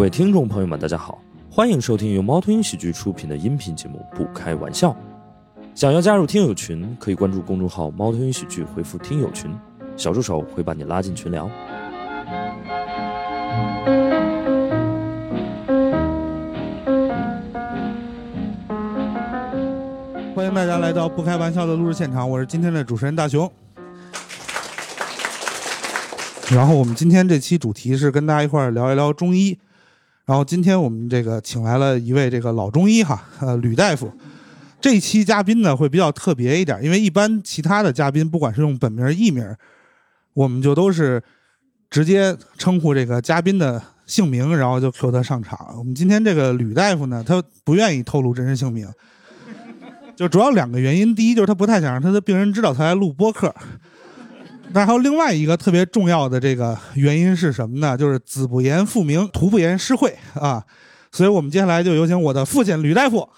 各位听众朋友们，大家好，欢迎收听由猫头鹰喜剧出品的音频节目《不开玩笑》。想要加入听友群，可以关注公众号“猫头鹰喜剧”，回复“听友群”，小助手会把你拉进群聊。欢迎大家来到不开玩笑的录制现场，我是今天的主持人大熊。然后我们今天这期主题是跟大家一块儿聊一聊中医。然后今天我们这个请来了一位这个老中医哈，呃，吕大夫。这期嘉宾呢会比较特别一点，因为一般其他的嘉宾不管是用本名艺名，我们就都是直接称呼这个嘉宾的姓名，然后就 Q 他上场。我们今天这个吕大夫呢，他不愿意透露真实姓名。就主要两个原因，第一就是他不太想让他的病人知道他来录播客，那还有另外一个特别重要的这个原因是什么呢？就是子不言父名，徒不言师会啊，所以我们接下来就有请我的父亲吕大夫。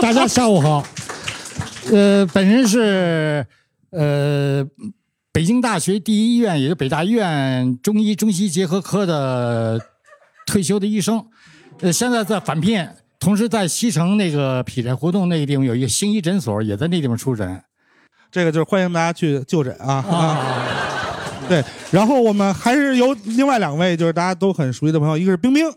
大家下午好，呃，本人是呃北京大学第一医院，也是北大医院中医中西结合科的退休的医生，呃，现在在返聘，同时在西城那个劈柴胡同那个地方有一个星医诊所，也在那地方出诊。这个就是欢迎大家去就诊啊啊！对，然后我们还是由另外两位，就是大家都很熟悉的朋友，一个是冰冰，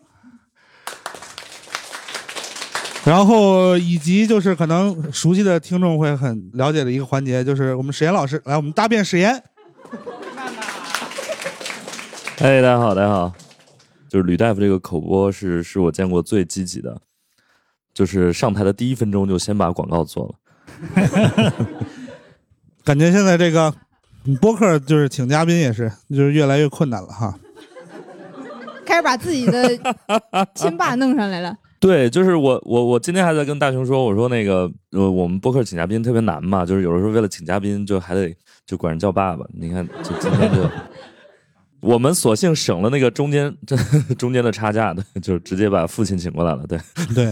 然后以及就是可能熟悉的听众会很了解的一个环节，就是我们史岩老师来，我们答辩史岩。哎，大家好，大家好，就是吕大夫这个口播是是我见过最积极的，就是上台的第一分钟就先把广告做了。感觉现在这个播客就是请嘉宾也是就是越来越困难了哈。开始把自己的亲爸弄上来了。对，就是我我我今天还在跟大雄说，我说那个呃我们播客请嘉宾特别难嘛，就是有的时候为了请嘉宾就还得就管人叫爸爸。你看，就今天就我们索性省了那个中间这 中间的差价的，就直接把父亲请过来了。对 对，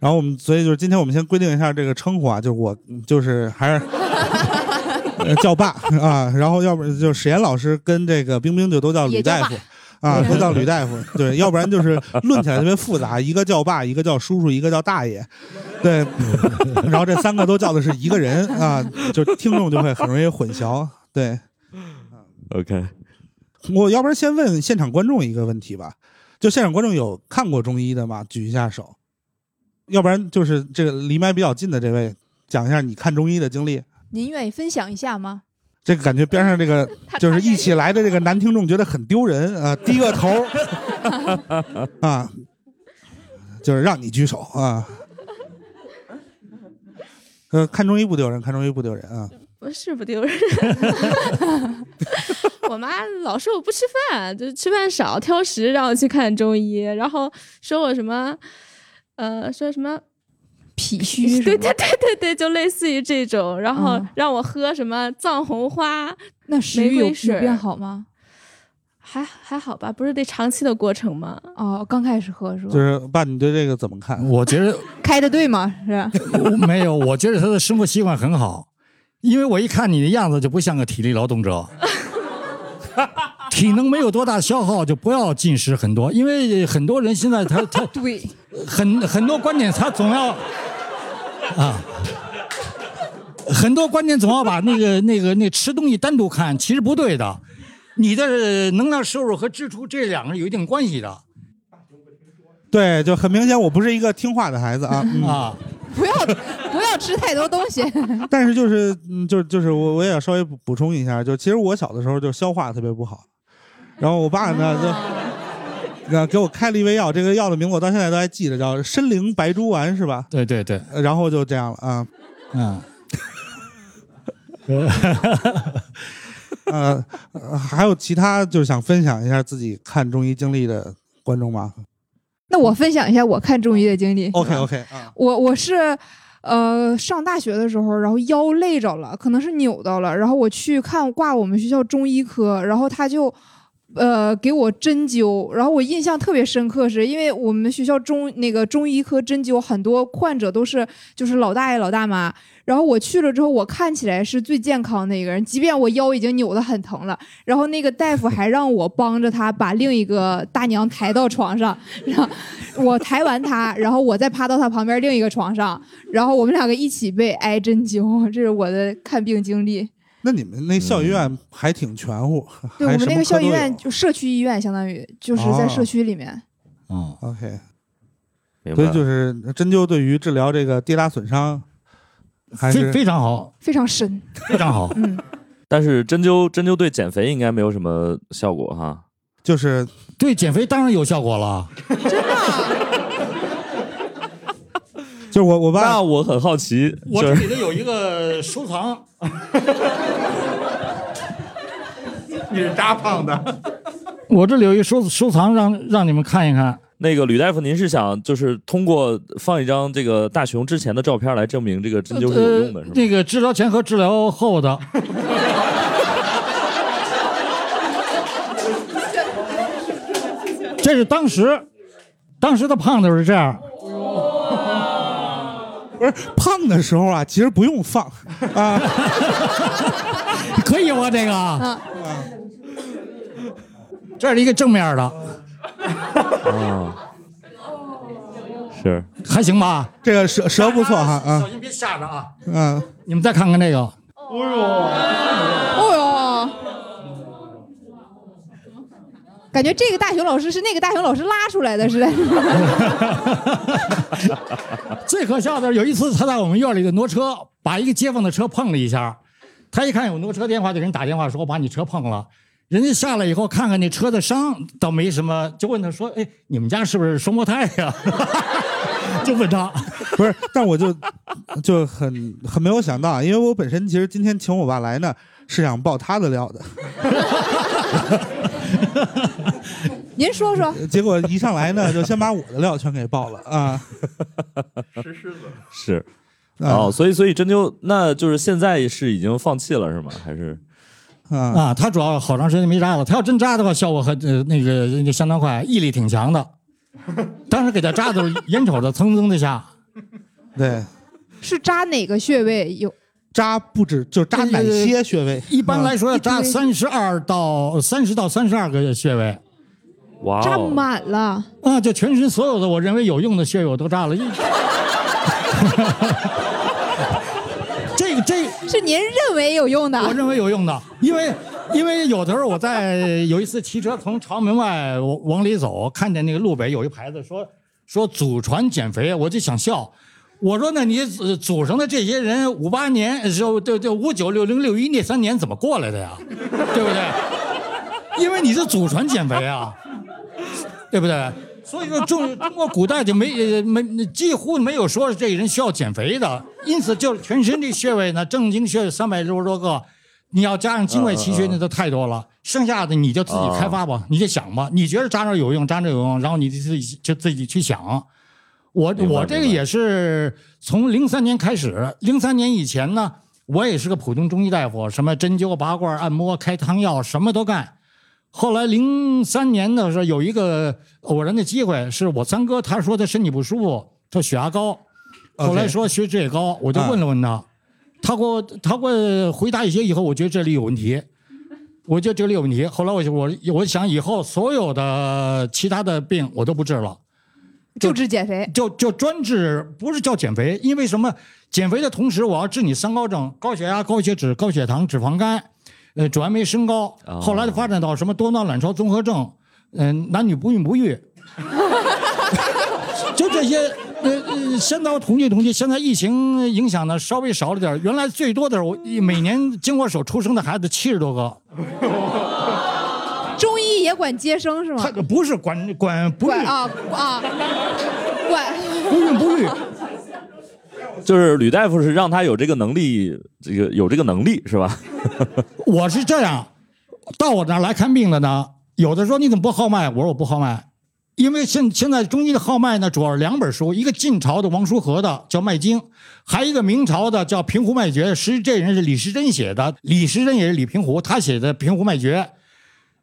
然后我们所以就是今天我们先规定一下这个称呼啊，就是我就是还是。叫爸啊，然后要不然就史岩老师跟这个冰冰就都叫吕大夫，啊，都叫吕大夫。对，要不然就是论起来特别复杂，一个叫爸，一个叫叔叔，一个叫大爷，对，然后这三个都叫的是一个人啊，就听众就会很容易混淆。对，OK，我要不然先问现场观众一个问题吧，就现场观众有看过中医的吗？举一下手。要不然就是这个离麦比较近的这位，讲一下你看中医的经历。您愿意分享一下吗？这个感觉边上这个 就是一起来的这个男听众觉得很丢人啊，低个头啊，就是让你举手啊。呃，看中医不丢人，看中医不丢人啊。不是不丢人，我妈老说我不吃饭，就是吃饭少挑食，让我去看中医，然后说我什么，呃，说什么。脾虚，对对对对对，就类似于这种，然后让我喝什么藏红花，那食欲有变好吗？还还好吧，不是得长期的过程吗？哦，刚开始喝是吧？就是爸，你对这个怎么看？我觉得开的对吗？是？没有，我觉得他的生活习惯很好，因为我一看你的样子就不像个体力劳动者，体能没有多大消耗就不要进食很多，因为很多人现在他他 对很很多观点他总要。啊，很多观点总要把那个、那个、那吃东西单独看，其实不对的。你的能量摄入和支出这两个有一定关系的。对，就很明显，我不是一个听话的孩子啊啊！不要不要吃太多东西。但是就是，嗯，就就是我我也要稍微补充一下，就其实我小的时候就消化特别不好，然后我爸呢就。给我开了一味药，这个药的名字我到现在都还记得，叫参苓白术丸，是吧？对对对。然后就这样了啊，嗯，呃，还有其他就是想分享一下自己看中医经历的观众吗？那我分享一下我看中医的经历。OK OK 啊，我我是呃上大学的时候，然后腰累着了，可能是扭到了，然后我去看挂我们学校中医科，然后他就。呃给我针灸，然后我印象特别深刻，是因为我们学校中那个中医科针灸很多患者都是就是老大爷老大妈，然后我去了之后，我看起来是最健康的一个人，即便我腰已经扭得很疼了，然后那个大夫还让我帮着他把另一个大娘抬到床上，然后我抬完他，然后我再趴到他旁边另一个床上，然后我们两个一起被挨针灸，这是我的看病经历。那你们那校医院还挺全乎，对我们那个校医院就社区医院，相当于就是在社区里面。嗯，OK，所以就是针灸对于治疗这个跌打损伤还非是非常好，非常深，非常好。嗯，但是针灸针灸对减肥应该没有什么效果哈。就是对减肥当然有效果了。就是我我爸那我很好奇，我这里头有一个收藏，你是扎胖的，我这里有一收收藏让让你们看一看。那个吕大夫，您是想就是通过放一张这个大熊之前的照片来证明这个针灸是有用的，是吗？呃那个治疗前和治疗后的。这是当时，当时的胖子是这样，不是胖的时候啊，其实不用放啊，可以吗？这个，啊这是一个正面的，啊，是。还行吧？这个蛇蛇不错哈啊。小心别吓着啊！嗯，你们再看看这个，哦哟，感觉这个大熊老师是那个大熊老师拉出来的似的。最可笑的是有一次他在我们院里的挪车，把一个街坊的车碰了一下，他一看有挪车电话，就给人打电话说我把你车碰了。人家下来以后看看那车的伤倒没什么，就问他说：“哎，你们家是不是双胞胎呀？” 就问他，不是，但我就就很很没有想到，啊因为我本身其实今天请我爸来呢，是想爆他的料的，您说说，结果一上来呢，就先把我的料全给爆了啊 石狮子 是啊哦，所以所以针灸那就是现在是已经放弃了是吗？还是啊！啊，他主要好长时间没扎了，他要真扎的话，效果还呃那个那个相当快，毅力挺强的。当时给他扎的时候，眼瞅着蹭蹭的下，对，是扎哪个穴位有？扎不止就扎哪些穴位？一般来说要扎三十二到三十到三十二个穴位。哇扎哦，满了，啊，就全身所有的我认为有用的穴位我都扎了。一 这个这是您认为有用的？我认为有用的，因为因为有的时候我在有一次骑车从朝门外往往里走，看见那个路北有一牌子说说祖传减肥，我就想笑。我说那你祖祖上的这些人五八年就就就五九六零六一那三年怎么过来的呀？对不对？因为你是祖传减肥啊，对不对？所以说中中国古代就没没几乎没有说这个人需要减肥的，因此就全身的穴位呢，正经穴位三百六十多个，你要加上经脉奇穴那都太多了，剩下的你就自己开发吧，你就想吧，你觉得扎那有用，扎那有用，然后你就自己就自己去想。我我这个也是从零三年开始，零三年以前呢，我也是个普通中医大夫，什么针灸、拔罐、按摩、开汤药，什么都干。后来零三年的时候，有一个偶然的机会，是我三哥他说他身体不舒服，他血压高，后来说血脂也高，我就问了问他，他给我他给我回答一些以后，我觉得这里有问题，我觉得这里有问题。后来我就我我想以后所有的其他的病我都不治了。就治减肥。就就专治，不是叫减肥，因为什么？减肥的同时，我要治你三高症：高血压、高血脂、高血糖、脂肪肝，呃，转氨酶升高。哦后来就发展到什么多囊卵巢综合症，嗯、男女不孕不育，就这些。呃呃，现在我统计统计，现在疫情影响的稍微少了点原来最多的时候，我每年经我手出生的孩子七十多个，也管接生是吗他？不是管管不孕管啊啊，管。不孕不育，就是吕大夫是让他有这个能力，这个有这个能力是吧？我是这样，到我这儿来看病的呢，有的说你怎么不号脉？我说我不号脉，因为现现在中医的号脉呢，主要是两本书，一个晋朝的王叔和的叫《脉经》，还一个明朝的叫《平湖脉诀》，实际这人是李时珍写的，李时珍也是李平湖，他写的《平湖脉诀》。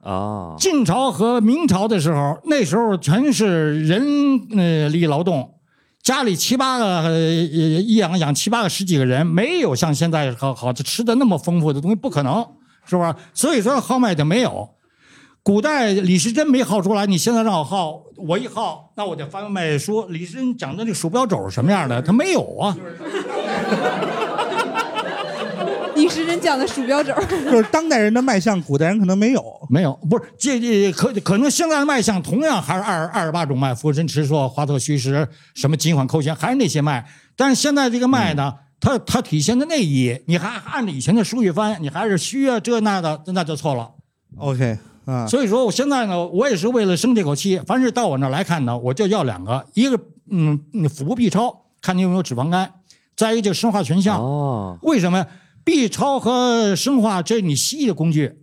啊，晋朝和明朝的时候，那时候全是人呃力劳动，家里七八个呃一养养七八个十几个人，没有像现在好好吃的那么丰富的东西，不可能，是吧？所以说号脉的没有。古代李时珍没号出来，你现在让我号，我一号，那我就翻卖说李时珍讲的那鼠标肘是什么样的，他没有啊。李时珍讲的鼠标肘，就是当代人的脉象，古代人可能没有。没有，不是这这可可能现在的脉象同样还是二二十八种脉，浮沉池硕、华佗虚实，什么金环扣弦，还是那些脉。但是现在这个脉呢，它它体现的内意，你还按照以前的书去翻，你还是虚啊这那的，那就错了。OK 啊，所以说我现在呢，我也是为了生这口气，凡是到我那儿来看呢，我就要两个，一个嗯嗯腹部 B 超，看你有没有脂肪肝，再一个就是生化全项。哦，为什么 B 超和生化这是你西医的工具？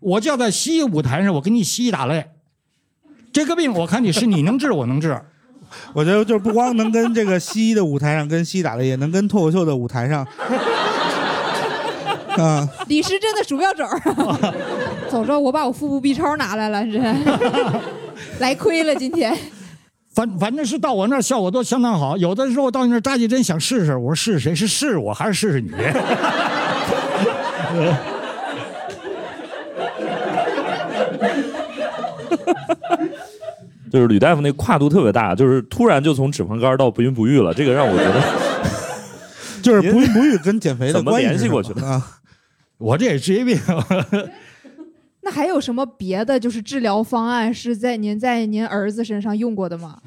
我就要在西医舞台上，我给你西医打擂。这个病我看你是你能治，我能治。我觉得就是不光能跟这个西医的舞台上跟西医打擂，也能跟脱口秀的舞台上。啊，李时珍的鼠标肘。早知道我把我腹部 B 超拿来了，这 来亏了今天。反反正是到我那儿效果都相当好。有的时候到你那儿扎几针想试试，我说试试谁？是试我还是试试你？就是吕大夫那跨度特别大，就是突然就从脂肪肝到不孕不育了，这个让我觉得 就是不孕不育跟减肥的怎么关系是联系过去的啊？我这也职业病。那还有什么别的就是治疗方案是在您在您儿子身上用过的吗？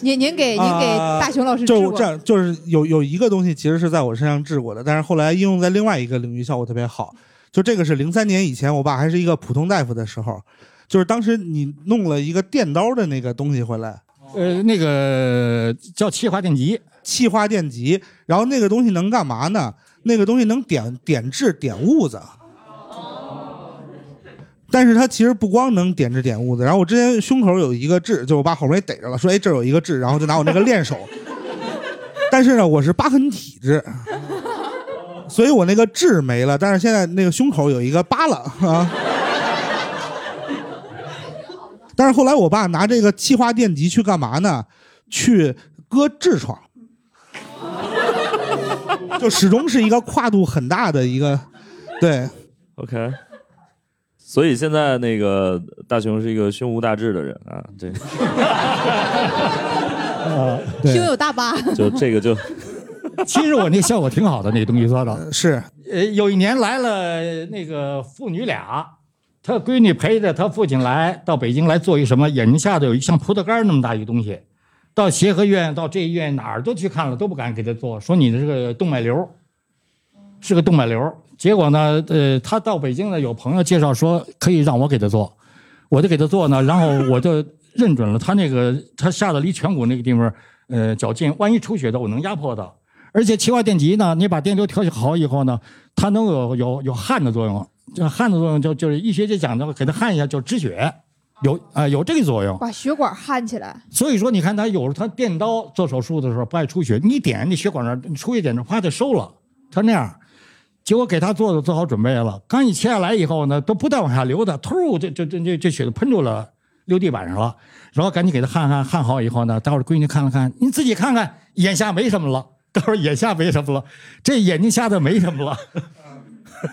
您您给您给啊大熊老师治过就这？样，就是有有一个东西其实是在我身上治过的，但是后来应用在另外一个领域效果特别好。就这个是零三年以前，我爸还是一个普通大夫的时候，就是当时你弄了一个电刀的那个东西回来，呃，那个叫气化电极，气化电极，然后那个东西能干嘛呢？那个东西能点点痣点痦子。但是它其实不光能点痣点痦子，然后我之前胸口有一个痣，就我爸好不容易逮着了，说哎这有一个痣，然后就拿我那个练手。但是呢，我是疤痕体质，所以我那个痣没了，但是现在那个胸口有一个疤了啊。但是后来我爸拿这个气化电极去干嘛呢？去割痔疮，就始终是一个跨度很大的一个，对，OK。所以现在那个大雄是一个胸无大志的人啊，这对胸有大疤，就这个就 其实我那效果挺好的，那个东西做的。是呃，有一年来了那个父女俩，他闺女陪着他父亲来到北京来做一什么，眼睛下头有一像葡萄干那么大一个东西，到协和医院到这医院哪儿都去看了，都不敢给他做，说你的这个动脉瘤是个动脉瘤。结果呢，呃，他到北京呢，有朋友介绍说可以让我给他做，我就给他做呢，然后我就认准了他那个他下的离颧骨那个地方，呃，较近，万一出血的我能压迫他。而且气化电极呢，你把电流调节好以后呢，它能有有有汗的作用。这焊的作用就就是医学界讲的，给他焊一下就止血，有啊、有这个作用。把血管焊起来。所以说，你看他有时候他电刀做手术的时候不爱出血，你点那血管那儿出血点那啪就收了，他那样。结果给他做的做好准备了，刚一切下来以后呢，都不带往下流的，突这这这这这血就喷出了，流地板上了。然后赶紧给他焊焊焊好以后呢，待会儿闺女看了看，你自己看看，眼下没什么了。待会儿眼下没什么了，这眼睛瞎的没什么了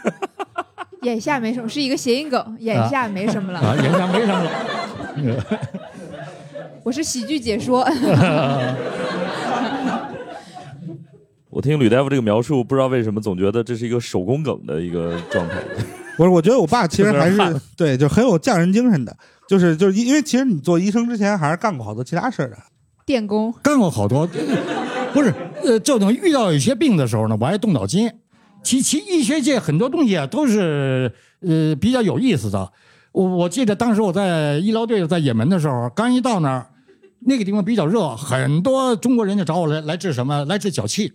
眼下没什么，是一个谐音梗。眼下没什么了，啊，眼下没什么了。我是喜剧解说。我听吕大夫这个描述，不知道为什么总觉得这是一个手工梗的一个状态。不是我觉得我爸其实还是是对，就很有匠人精神的，就是就是因为其实你做医生之前还是干过好多其他事儿的。电工，干过好多，不是呃，就等遇到有些病的时候呢，我还动脑筋。其其医学界很多东西啊，都是呃比较有意思的。我我记得当时我在医疗队在也门的时候，刚一到那儿，那个地方比较热，很多中国人就找我来来治什么？来治脚气。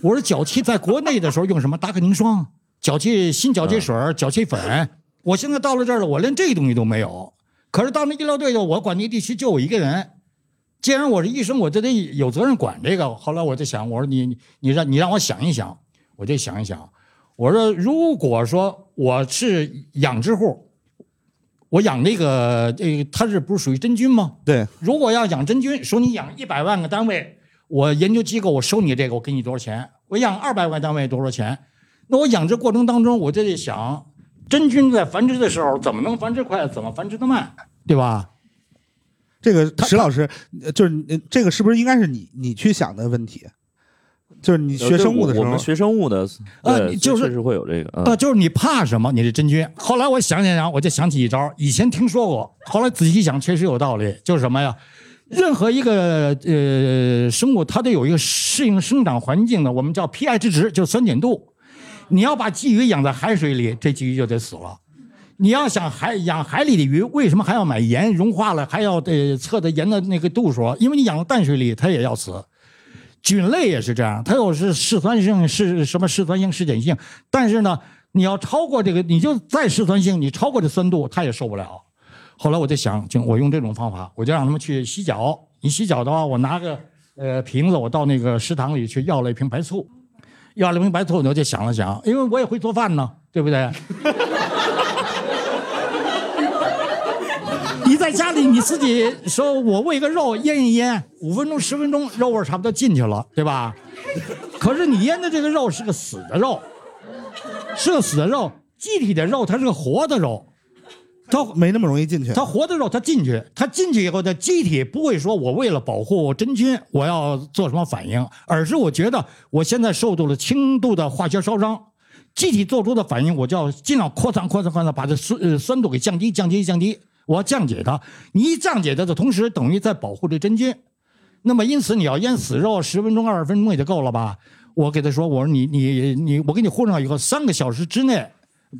我说脚气在国内的时候用什么？达克宁霜、脚气新脚气水儿、脚气粉。我现在到了这儿了，我连这东西都没有。可是到那医疗队，我管那地区就我一个人。既然我是医生，我就得有责任管这个。后来我就想，我说你你你让你让我想一想，我就想一想，我说如果说我是养殖户，我养那个这个它是不是属于真菌吗？对，如果要养真菌，说你养一百万个单位，我研究机构我收你这个，我给你多少钱？我养二百万单位多少钱？那我养殖过程当中，我就得想，真菌在繁殖的时候怎么能繁殖快，怎么繁殖的慢，对吧？这个石老师，呃就是呃这个是不是应该是你你去想的问题？就是你学生物的时候我们，学生物的，对呃就是确实会有这个。啊，嗯就是你怕什么？你是真菌。后来我想想想，我就想起一招，以前听说过，后来仔细想，确实有道理。就是什么呀？任何一个呃生物，它都有一个适应生长环境的，我们叫 pH 值，就是酸碱度。你要把鲫鱼养在海水里，这鲫鱼就得死了。你要想海养海里的鱼，为什么还要买盐？融化了还要得测的盐的那个度数？因为你养到淡水里，它也要死。菌类也是这样，它有是嗜酸性，是什么嗜酸性、嗜碱性，但是呢，你要超过这个，你就再嗜酸性，你超过这酸度，它也受不了。后来我就想，就我用这种方法，我就让他们去洗脚。你洗脚的话，我拿个呃瓶子，我到那个食堂里去要了一瓶白醋，要了一瓶白醋，我就想了想，因为我也会做饭呢，对不对？你在家里你自己说，我喂个肉腌一腌，五分钟十分钟，肉味差不多进去了，对吧？可是你腌的这个肉是个死的肉，是个死的肉，机体的肉它是个活的肉，它没那么容易进去。它活的肉它进去，它进去以后，它机体不会说我为了保护真菌我要做什么反应，而是我觉得我现在受到了轻度的化学烧伤，机体做出的反应，我就要尽量扩散扩散扩散，把这酸呃酸度给降低降低降低，我要降解它。你一降解它的同时，等于在保护这真菌。那么因此你要腌死肉十分钟二十分钟也就够了吧？我给他说，我说你你你，我给你糊上以后，三个小时之内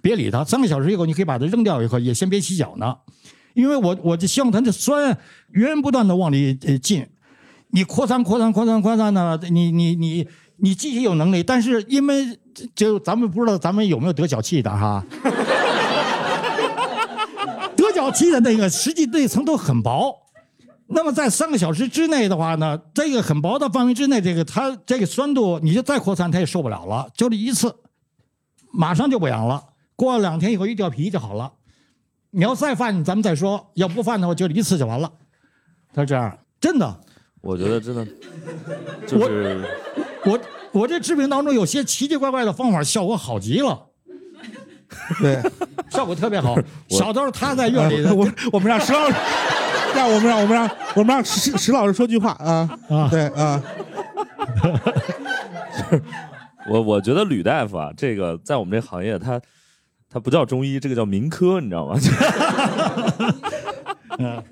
别理它，三个小时以后你可以把它扔掉以后，也先别洗脚呢，因为我我就希望它的酸源源不断的往里呃进，你扩散扩散扩散扩散呢，你你你你机体有能力，但是因为就咱们不知道咱们有没有得脚气的哈，得脚气的那个实际那层都很薄。那么在三个小时之内的话呢，这个很薄的范围之内，这个它这个酸度，你就再扩散它也受不了了，就这一次，马上就不痒了。过了两天以后一掉皮就好了。你要再犯，咱们再说；要不犯的话，就一次就完了。他这样，真的，我觉得真的就是我我这治病当中有些奇奇怪怪的方法，效果好极了，对，效果特别好。小豆他在院里。的，呃我我们让石老师，让我们让我们让我们让石石老师说句话啊啊。对啊，我我觉得吕大夫啊，这个在我们这行业他他不叫中医，这个叫民科，你知道吗？嗯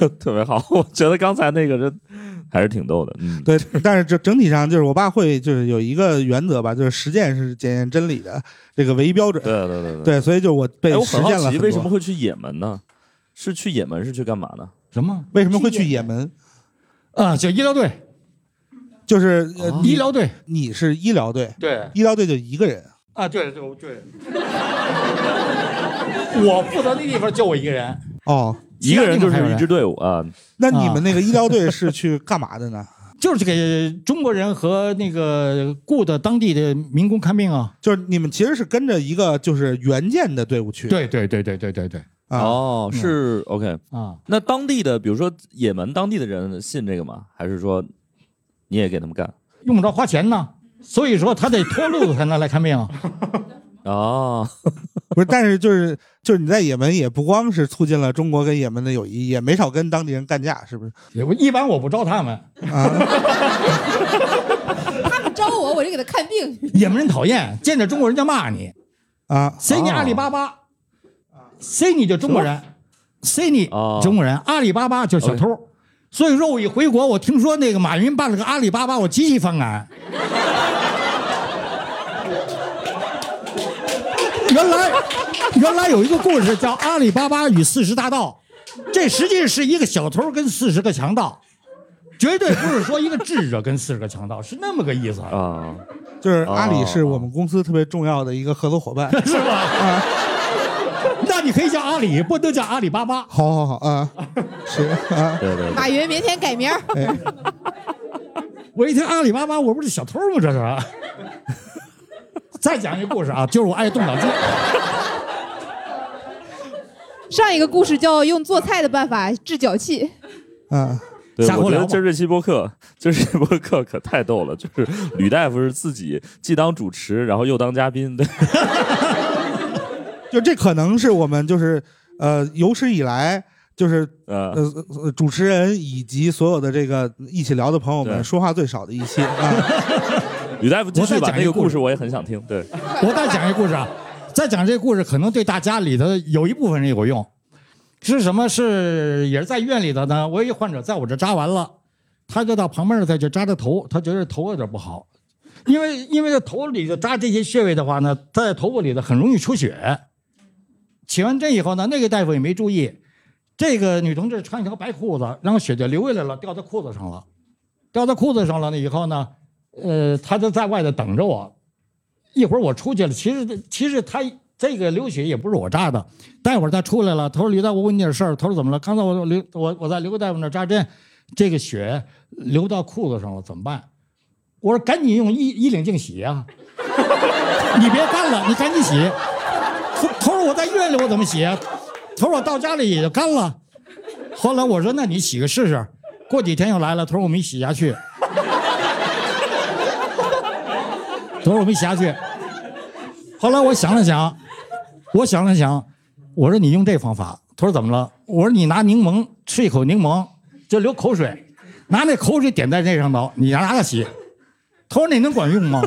特别好，我觉得刚才那个人还是挺逗的，嗯，对，但是这整体上就是我爸会就是有一个原则吧，就是实践是检验真理的这个唯一标准。对对对对。对，所以就我被实很好奇，践了很多。为什么会去也门呢？是去也门是去干嘛呢？什么为什么会去也门？啊？就医疗队，就是医疗队，你是医疗队，对医疗队就一个人。啊，对对对。我负责的地方就我一个人，哦，一个人就是一支队伍啊，那你们那个医疗队是去干嘛的呢？就是给中国人和那个雇的当地的民工看病啊。就是你们其实是跟着一个就是援建的队伍去。对对对对对对对啊，哦，是 OK。啊，那当地的，比如说也门当地的人信这个吗？还是说你也给他们干？用不着花钱呢，所以说他得脱路子才能来看病啊。哦，不是，但是就是就是你在也门也不光是促进了中国跟也门的友谊，也没少跟当地人干架，是不是？我一般我不招他们，啊，他们招我，我就给他看病。也门人讨厌，见着中国人就骂你，啊，塞你阿里巴巴，塞你就中国人，塞你哦中国人，阿里巴巴就是小偷。所以说我一回国，我听说那个马云办了个阿里巴巴，我极其反感。原来，原来有一个故事叫《阿里巴巴与四十大盗》，这实际是一个小偷跟四十个强盗，绝对不是说一个智者跟四十个强盗，是那么个意思，啊，就是阿里是哦我们公司特别重要的一个合作伙伴。是吧？啊，那你可以叫阿里，不能叫阿里巴巴。好好好啊，是啊，对对对，马云明天改名我一听阿里巴巴，我不是小偷吗？这是。再讲一个故事啊，就是我爱动脑筋。上一个故事叫用做菜的办法治脚气。嗯，对，我觉得今儿这期播客，今儿这期播客可太逗了，就是吕大夫是自己既当主持，然后又当嘉宾，对，就这可能是我们就是呃有史以来就是呃，呃呃主持人以及所有的这个一起聊的朋友们说话最少的一期啊。吕大夫继续我再吧，讲一个故事那个故事我也很想听，对，我再讲一个故事啊，再讲这个故事，可能对大家里头有一部分人有用。是什么？是也是在医院里头呢。我有一患者在我这扎完了，他就到旁边儿再去扎着头，他觉得头有点不好，因为因为这头里头扎这些穴位的话呢，在头部里头很容易出血。起完针以后呢，那个大夫也没注意，这个女同志穿一条白裤子，然后血就流下来了，掉到裤子上了，掉到裤子上了呢以后呢，呃，他就在外头等着我。一会儿我出去了，其实其实他这个流血也不是我扎的，待会儿他出来了，他说李大夫，我问你点事儿，他说怎么了？刚才我刘我我在刘大夫那扎针，这个血流到裤子上了，怎么办？我说赶紧用衣衣领镜洗呀、你别干了，你赶紧洗。他他说我在医院里我怎么洗啊？他说我到家里也就干了。后来我说那你洗个试试，过几天又来了，他说我没洗下去。他说我没下去。后来我想了想，我想了想，我说你用这方法。他说怎么了？我说你拿柠檬吃一口柠檬，就流口水，拿那口水点在这上头，你拿它洗。他说那能管用吗？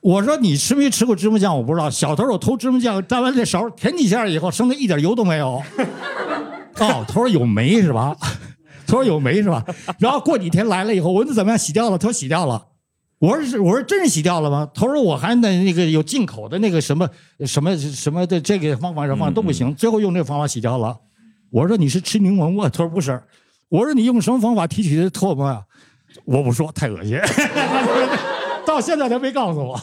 我说你吃没吃过芝麻酱？我不知道。小头我偷芝麻酱，沾完这勺舔几下以后，剩的一点油都没有。哦，他说有霉是吧？他说有霉是吧？然后过几天来了以后，我问他怎么样，洗掉了。他说洗掉了。我说是，我说真是洗掉了吗？他说我还那那个有进口的那个什么什么什么的这个方法什么方法都不行，最后用这个方法洗掉了。我说你是吃柠檬吗？他说不是。我说你用什么方法提取的唾沫呀？我不说，太恶心。到现在他没告诉我。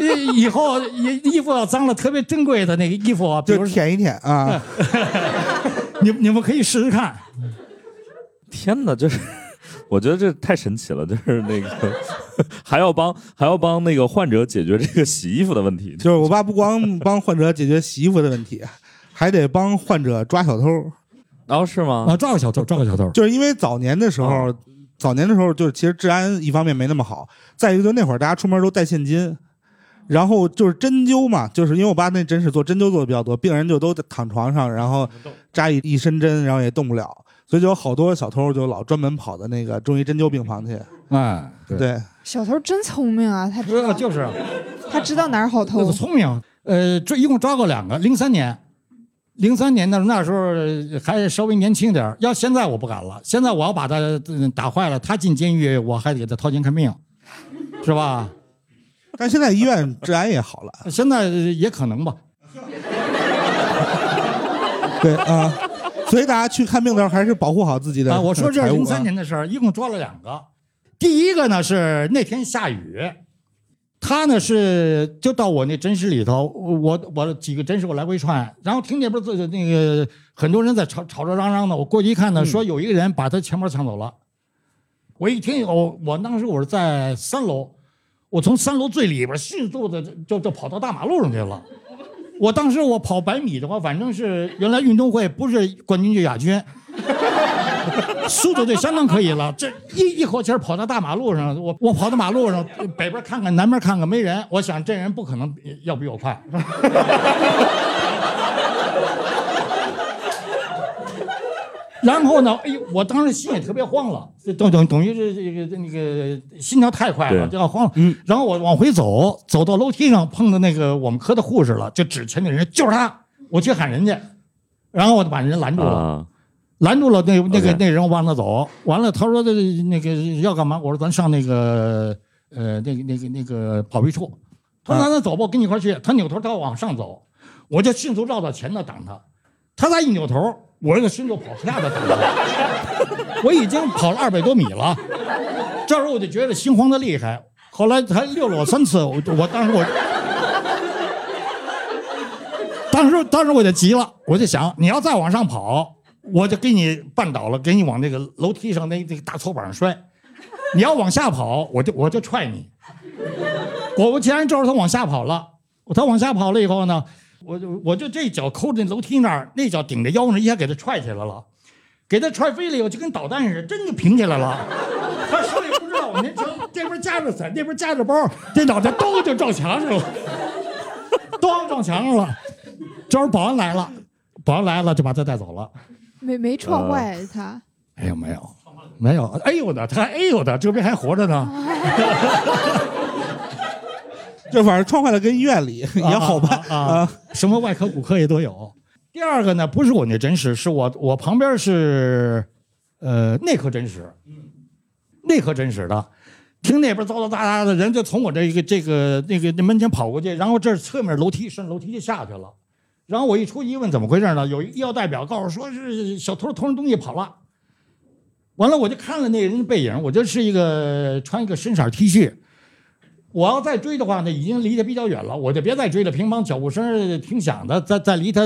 以以后衣衣服要脏了，特别珍贵的那个衣服啊，比如舔一舔啊，你你们可以试试看。天哪，这是我觉得这太神奇了，就是那个还要帮还要帮那个患者解决这个洗衣服的问题，就是我爸不光 帮患者解决洗衣服的问题，还得帮患者抓小偷。然后是吗？啊，抓个小偷，抓个小偷。就是因为早年的时候，早年的时候就是其实治安一方面没那么好，再一个就那会儿大家出门都带现金，然后就是针灸嘛，就是因为我爸那诊室做针灸做的比较多，病人就都躺床上，然后扎一一身针，然后也动不了，所以就有好多小偷就老专门跑到那个中医针灸病房去。哎，对，对，小偷真聪明啊，他知道这就是他知道哪儿好那偷个。聪明。呃，这一共抓过两个，零三年，零三年那那时候还稍微年轻点儿要现在我不敢了，现在我要把他呃打坏了，他进监狱，我还得给他掏钱看病，是吧？但现在医院治安也好了。现在也可能吧。对啊，所以大家去看病的时候还是保护好自己的啊，我说这是零三年的事儿，一共抓了两个。第一个呢是那天下雨，他呢是就到我那诊室里头，我我几个诊室我来回串，然后听见不是那个很多人在吵吵吵嚷嚷的，我过去一看呢，说有一个人把他钱包抢走了。我一听我，我当时我是在三楼，我从三楼最里边迅速的就就跑到大马路上去了。我当时我跑百米的话，反正是原来运动会不是冠军就亚军，速度就相当可以了。这一一口气跑到大马路上，我我跑到马路上，北边看看，南边看看，没人。我想这人不可能要比我快。然后呢，哎呦，我当时心也特别慌了，这等等等于是这个这那个心跳太快了，就要慌了。嗯，然后我往回走，走到楼梯上碰到那个我们科的护士了，就指前面人就是他，我去喊人家，然后我就把人拦住了。啊，拦住了那那个那人，我往那走。完了，他说的那个要干嘛？我说咱上那个呃那个那个那个保卫处。他说咱那走吧，我跟你一块去。他扭头他要往上走，我就迅速绕到前头挡他。他再一扭头，我就迅速跑下头挡他。我已经跑了二百多米了，这时候我就觉得心慌的厉害。后来他溜了我三次，我我当时我。当时当时我就急了，我就想，你要再往上跑，我就给你绊倒了，给你往那个楼梯上那那个大搓板上摔。你要往下跑，我就我就踹你。果不其然，这时候他往下跑了。他往下跑了以后呢，我就我就这脚抠着那楼梯那儿，那脚顶着腰上，一下给他踹起来了，给他踹飞了以后，就跟导弹似的，真就平起来了。他手里不知道，我那瞧这边夹着伞，那边夹着包，这脑袋咚就撞墙上了，咚撞墙上了。这会儿保安来了，保安来了就把他带走了。没没撞坏他。没有没有，没有，哎呦的，他还哎呦的，这边还活着呢。就反正撞坏了跟医院里也好办啊什么外科、骨科也都有。第二个呢，不是我那诊室，是我我旁边是，呃，内科诊室，内科诊室的，听那边嘈嘈杂杂的人就从我这一个这个那个那门前跑过去，然后这侧面楼梯顺楼梯就下去了，然后我一出去一问怎么回事呢？有一医药代表告诉说是小偷偷人东西跑了，完了我就看了那人的背影，我就是一个穿一个深色 T 恤。我要再追的话呢，已经离得比较远了，我就别再追了。乒乓脚步声挺响的，再再离他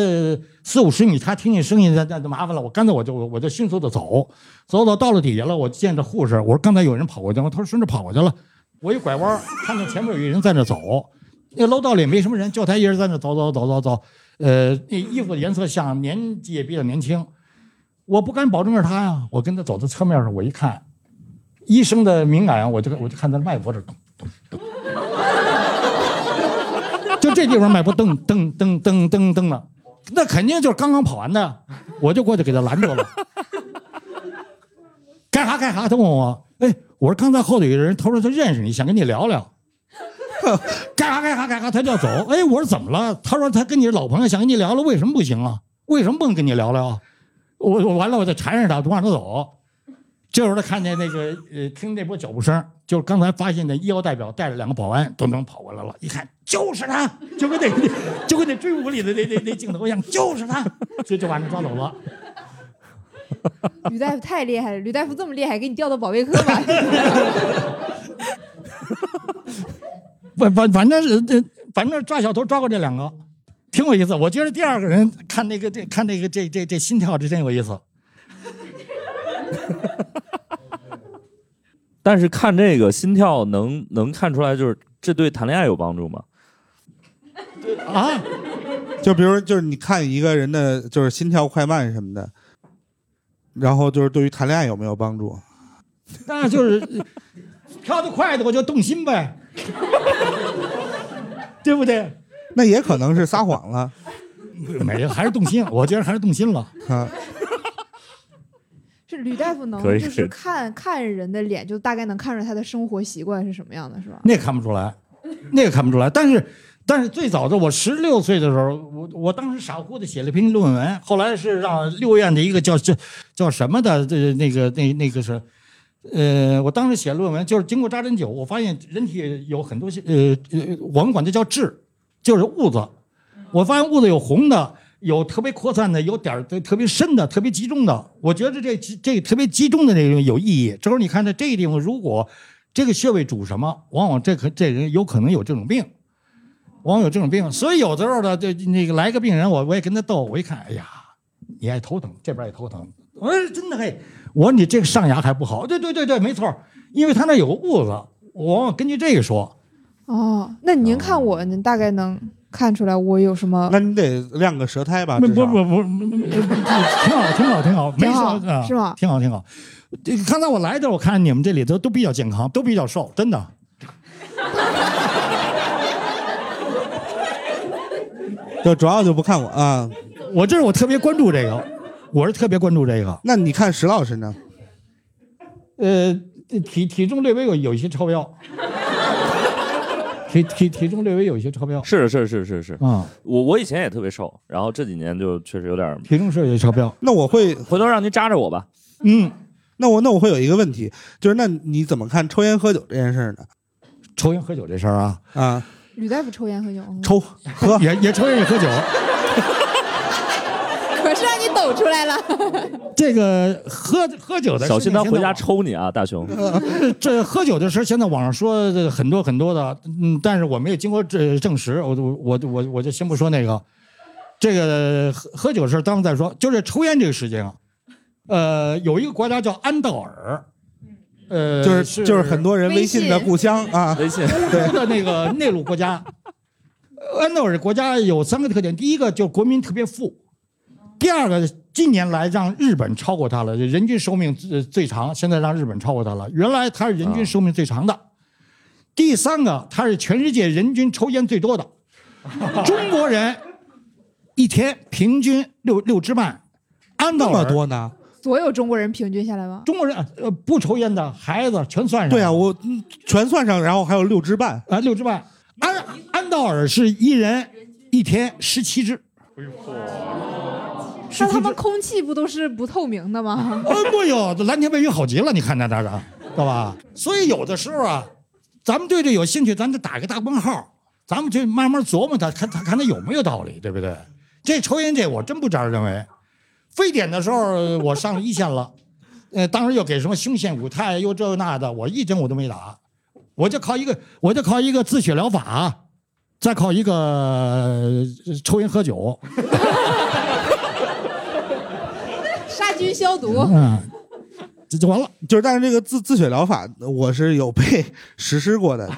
四五十米，他听见声音那那就麻烦了。我干脆我就我就迅速的走，走走到了底下了，我见着护士，我说刚才有人跑过去，他说顺着跑过去了。我一拐弯，看到前面有一人在那走，那楼道里也没什么人，就他一人在那走走走走走。呃，那衣服的颜色像，年纪也比较年轻，我不敢保证是他呀。我跟他走到侧面上，我一看，医生的敏感，我就我就看他脉搏这咚咚咚。这地方脉搏噔噔噔噔噔噔了，那肯定就是刚刚跑完的，我就过去给他拦住了。干啥干啥？他问我，哎，我说刚才后头有个人，他说他认识你，想跟你聊聊。干啥干啥干啥？他就要走。哎，我说怎么了？他说他跟你是老朋友，想跟你聊聊，为什么不行啊？为什么不能跟你聊聊？我我完了，我就缠着他，不让他走。这时候他看见那个呃，听那波脚步声，就是刚才发现的医药代表带着两个保安咚咚跑过来了，一看就是他，就跟那个就跟那追捕里的那那那镜头一样，就是他，所以就把人抓走了。吕大夫太厉害了，吕大夫这么厉害，给你调到保卫科吧。反反反正是这，反正抓小偷抓过这两个，挺有意思。我觉得第二个人看那个这看那个这这这心跳，这真有意思。但是看这个心跳能能看出来，就是这对谈恋爱有帮助吗？啊，就比如就是你看一个人的就是心跳快慢什么的，然后就是对于谈恋爱有没有帮助？那就是跳得快的我就动心呗，对不对？那也可能是撒谎了没有，还是动心，我觉得还是动心了。啊。是吕大夫能就是 看看人的脸，就大概能看出来他的生活习惯是什么样的，是吧？那看不出来，那个看不出来。但是，但是最早的我十六岁的时候，我我当时傻乎乎的写了篇论文，后来是让六院的一个叫叫叫什么的，这那个那那个是，呃，我当时写论文就是经过扎针灸，我发现人体有很多呃呃，我们管它叫痣，就是痦子。我发现痦子有红的，有特别扩散的，有点儿特别深的，特别集中的。我觉得这这特别集中的那个有意义。这时候你看，在这个地方，如果这个穴位主什么，往往这可这人有可能有这种病，往往有这种病。所以有的时候呢，这那个来个病人，我我也跟他逗，我一看，哎呀，你爱头疼，这边也头疼。我说真的嘿，我说你这个上牙还不好。对对对对，没错，因为他那有个痦子，我往往根据这个说。哦，那您看我，您大概能看出来我有什么？那你得亮个舌苔吧？不不不不，挺好挺好挺好，没挺好说啊是吗挺好挺好。这刚才我来的时候，我看你们这里头都比较健康，都比较瘦，真的。就主要就不看我啊。我这是我特别关注这个，我是特别关注这个。那你看石老师呢？呃，体体重略微有有一些超标，体体体重略微有一些超标是是是是是，啊，我我以前也特别瘦，然后这几年就确实有点，体重是有些超标。那我会，回头让您扎着我吧。嗯，那我那我会有一个问题，就是那你怎么看抽烟喝酒这件事儿呢？抽烟喝酒这事儿啊，啊，吕大夫抽烟喝酒吗？抽喝也也抽烟也喝酒。可是让你抖出来了。这个喝喝酒的，小心他回家抽你啊，大熊。这喝酒的事，现在网上说这个很多很多的，嗯，但是我没有经过这证实，我我我我我就先不说那个，这个喝喝酒的事，当然再说。就是抽烟这个事情啊，呃，有一个国家叫安道尔，呃，就是就是很多人微信的故乡啊。微信欧洲的那个内陆国家，安道尔国家有三个特点，第一个就国民特别富，第二个近年来让日本超过它了，人均寿命最最长，现在让日本超过它了。原来它是人均寿命最长的。第三个，它是全世界人均抽烟最多的，中国人一天平均六六支半，安那么道尔多呢？所有中国人平均下来吗？中国人呃不抽烟的孩子全算上。对啊，我嗯全算上，然后还有六支半。啊六支半，安安道尔是一人一天十七支。那他们空气不都是不透明的吗？哎不有，这蓝天白云好极了，你看那那个，知道吧？所以有的时候啊，咱们对这有兴趣，咱得打个大问号，咱们就慢慢琢磨它，看它看它有没有道理，对不对？这抽烟这我真不这样认为。非典的时候我上了一线了，呃，当时又给什么胸腺五肽又这那的，我一针我都没打，我就靠一个我就靠一个自血疗法，再靠一个呃抽烟喝酒，杀菌消毒。嗯，这就完了。就是，但是这个自自血疗法，我是有被 实施过的。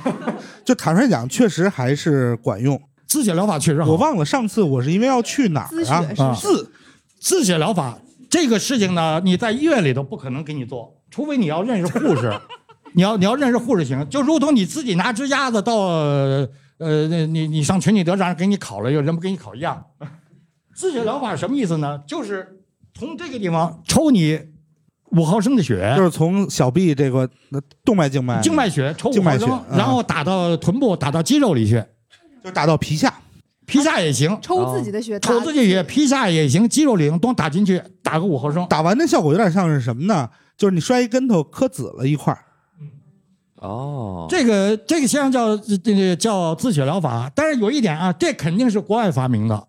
就坦率讲，确实还是管用。自血疗法确实好。我忘了上次我是因为要去哪儿啊自自血疗法这个事情呢，你在医院里头不可能给你做，除非你要认识护士，你要你要认识护士行，就如同你自己拿只鸭子到呃那你你上全聚德让人给你烤了，有人不给你烤一样。自血疗法什么意思呢？就是从这个地方抽你五毫升的血，就是从小臂这个动脉静脉静脉血抽五静脉血毫升，嗯然后打到臀部，打到肌肉里去，就打到皮下。皮下也行，抽自己的血，抽自己血，皮下也行，肌肉里都打进去，打个五毫升。打完的效果有点像是什么呢？就是你摔一跟头磕紫了一块儿。哦，这个这个现象叫这个叫自血疗法，但是有一点啊，这肯定是国外发明的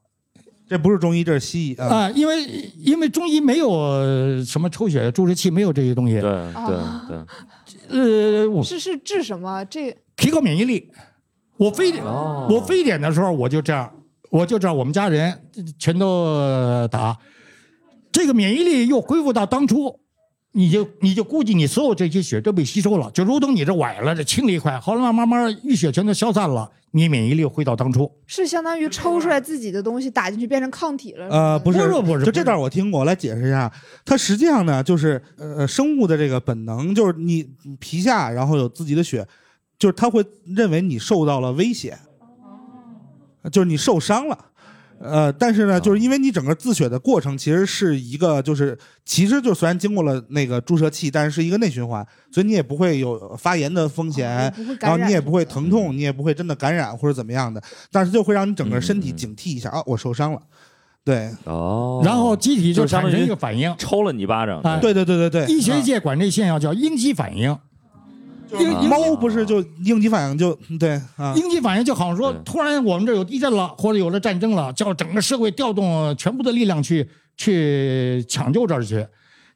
这不是中医，这是西医啊。啊，因为因为中医没有呃什么抽血注射器，没有这些东西对。对啊对，呃，我是是治什么？这提高免疫力。我非典哦我非典的时候我就这样，我就这样，我们家人全都打，这个免疫力又恢复到当初。你就你就估计你所有这些血都被吸收了，就如同你这崴了，这青了一块，后来慢慢慢淤血全都消散了，你免疫力回到当初。是相当于抽出来自己的东西打进去变成抗体了？呃，不是，不是不是就这段我听过，我来解释一下。它实际上呢，就是呃，生物的这个本能，就是你皮下然后有自己的血，就是它会认为你受到了威胁，就是你受伤了。呃，但是呢，就是因为你整个自血的过程其实是一个，就是其实就虽然经过了那个注射器，但是是一个内循环，所以你也不会有发炎的风险，哦然后你也不会疼痛，你也不会真的感染或者怎么样的，但是就会让你整个身体嗯警惕一下啊，我受伤了。对，哦，然后机体就产生就相当于一个反应。抽了你一巴掌，哎对对对对对，医学啊界管这现象叫应激反应。应啊应猫不是就应激反应就对啊，应激反应就好像说，突然我们这有地震了，或者有了战争了，叫整个社会调动全部的力量去去抢救这儿去。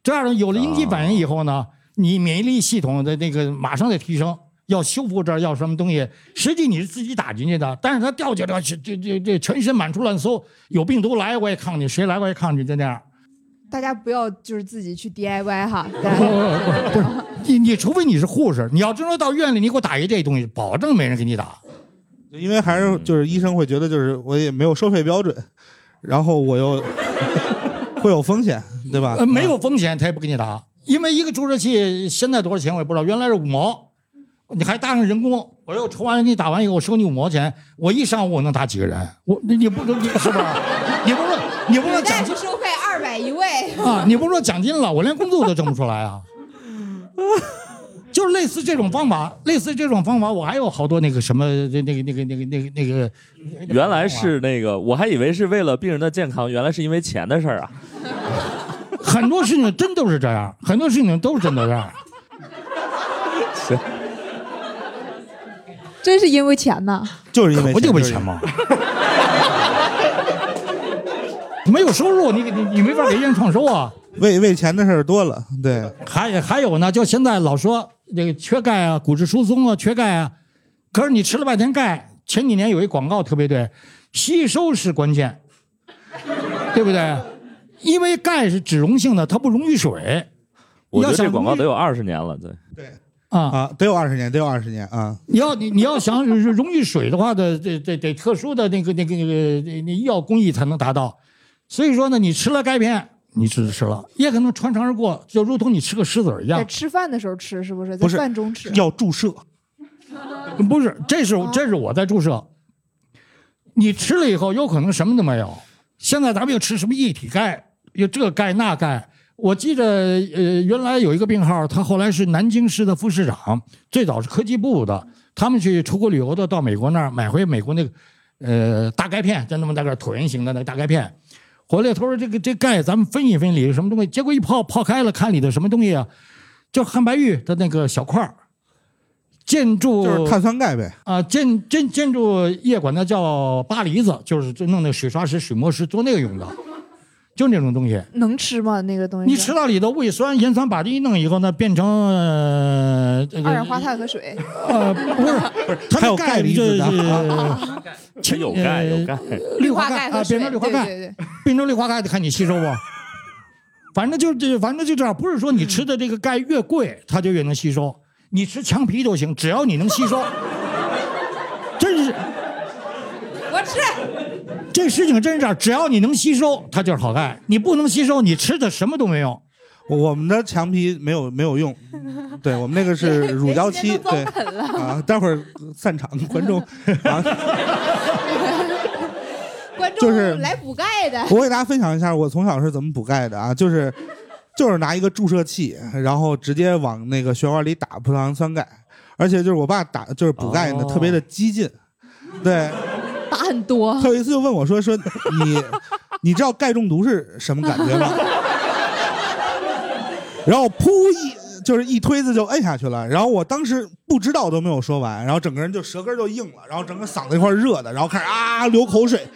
这样呢，有了应激反应以后呢，你免疫力系统的那个马上得提升，要修复这儿要什么东西，实际你是自己打进去的，但是它掉进来，这这这这全身满处乱搜，有病毒来我也抗你，谁来我也抗你，就那样。大家不要就是自己去 DIY 哈。不是 你你除非你是护士，你要真说到院里你给我打一这东西，保证没人给你打。因为还是就是医生会觉得就是我也没有收费标准，然后我又 会有风险，对吧？呃，没有风险他也不给你打，因为一个注射器现在多少钱我也不知道，原来是五毛，你还搭上人工，我又抽完给你打完以后我收你五毛钱，我一上午我能打几个人？我你不能你是不是？你不是说你不是说奖金大夫收费二百一位，啊？你不说奖金了？我连工资都挣不出来啊！就是类似这种方法，类似这种方法，我还有好多那个什么那个那个那个那个那个，原来是那个，我还以为是为了病人的健康，原来是因为钱的事儿啊。很多事情真都是这样，很多事情都是真的这样。行，真是因为钱呐。就是因为不就为钱吗？没有收入，你你你没法给人创收啊。为为钱的事儿多了，对，还还有呢，就现在老说这个缺钙啊，骨质疏松啊，缺钙啊。可是你吃了半天钙，前几年有一广告特别对，吸收是关键，对不对？因为钙是脂溶性的，它不溶于水。我觉得要这广告得有二十年了，对，啊。啊，得有二十年，得有二十年啊。你要你你要想溶于水的话的，这这得特殊的那个那个那个那医药工艺才能达到。所以说呢，你吃了钙片，你吃吃了，也可能穿肠而过，就如同你吃个石子儿一在样。吃饭的时候吃是不是？在饭中吃。要注射，不是，这是这是我在注射。你吃了以后，有可能什么都没有。现在咱们又吃什么液体钙，又这钙那钙。我记得，呃，原来有一个病号，他后来是南京市的副市长，最早是科技部的，他们去出国旅游的，到美国那儿买回美国那个，呃，大钙片，就那么大个椭圆形的那个大钙片。回来他说这个这钙咱们分析分析里什么东西，结果一泡泡开了，看里头什么东西啊，就汉白玉的那个小块儿，建筑就是碳酸钙呗。啊，建建建筑业管它叫巴黎子，就是就弄那水刷石、水磨石做那个用的，就那种东西。能吃吗？那个东西？你吃到里头胃酸、盐酸把这一弄以后呢，变成呃这个二氧化碳和水。呃不是不是，它有的钙离子这的它有钙 有钙，氯化钙啊。变成氯化钙，对对对。变成氯化钙得看你吸收不。反正就这，反正就这样，不是说你吃的这个钙越贵，它就越能吸收。你吃墙皮都行，只要你能吸收。真是我吃。这事情真是这样，只要你能吸收，它就是好钙；你不能吸收，你吃的什么都没用。我我们的墙皮没有没有用，对我们那个是 乳胶漆，对。啊，待会儿散场，观众。啊，观众就是来补钙的。我给大家分享一下我从小是怎么补钙的啊，就是就是拿一个注射器，然后直接往那个血管里打葡萄糖酸钙，而且就是我爸打就是补钙呢、哦。特别的激进，对，很多他。有一次就问我说说你你知道钙中毒是什么感觉吗？然后噗一就是一推子就摁下去了，然后我当时不知道都没有说完，然后整个人就舌根就硬了，然后整个嗓子一块热的，然后开始啊流口水，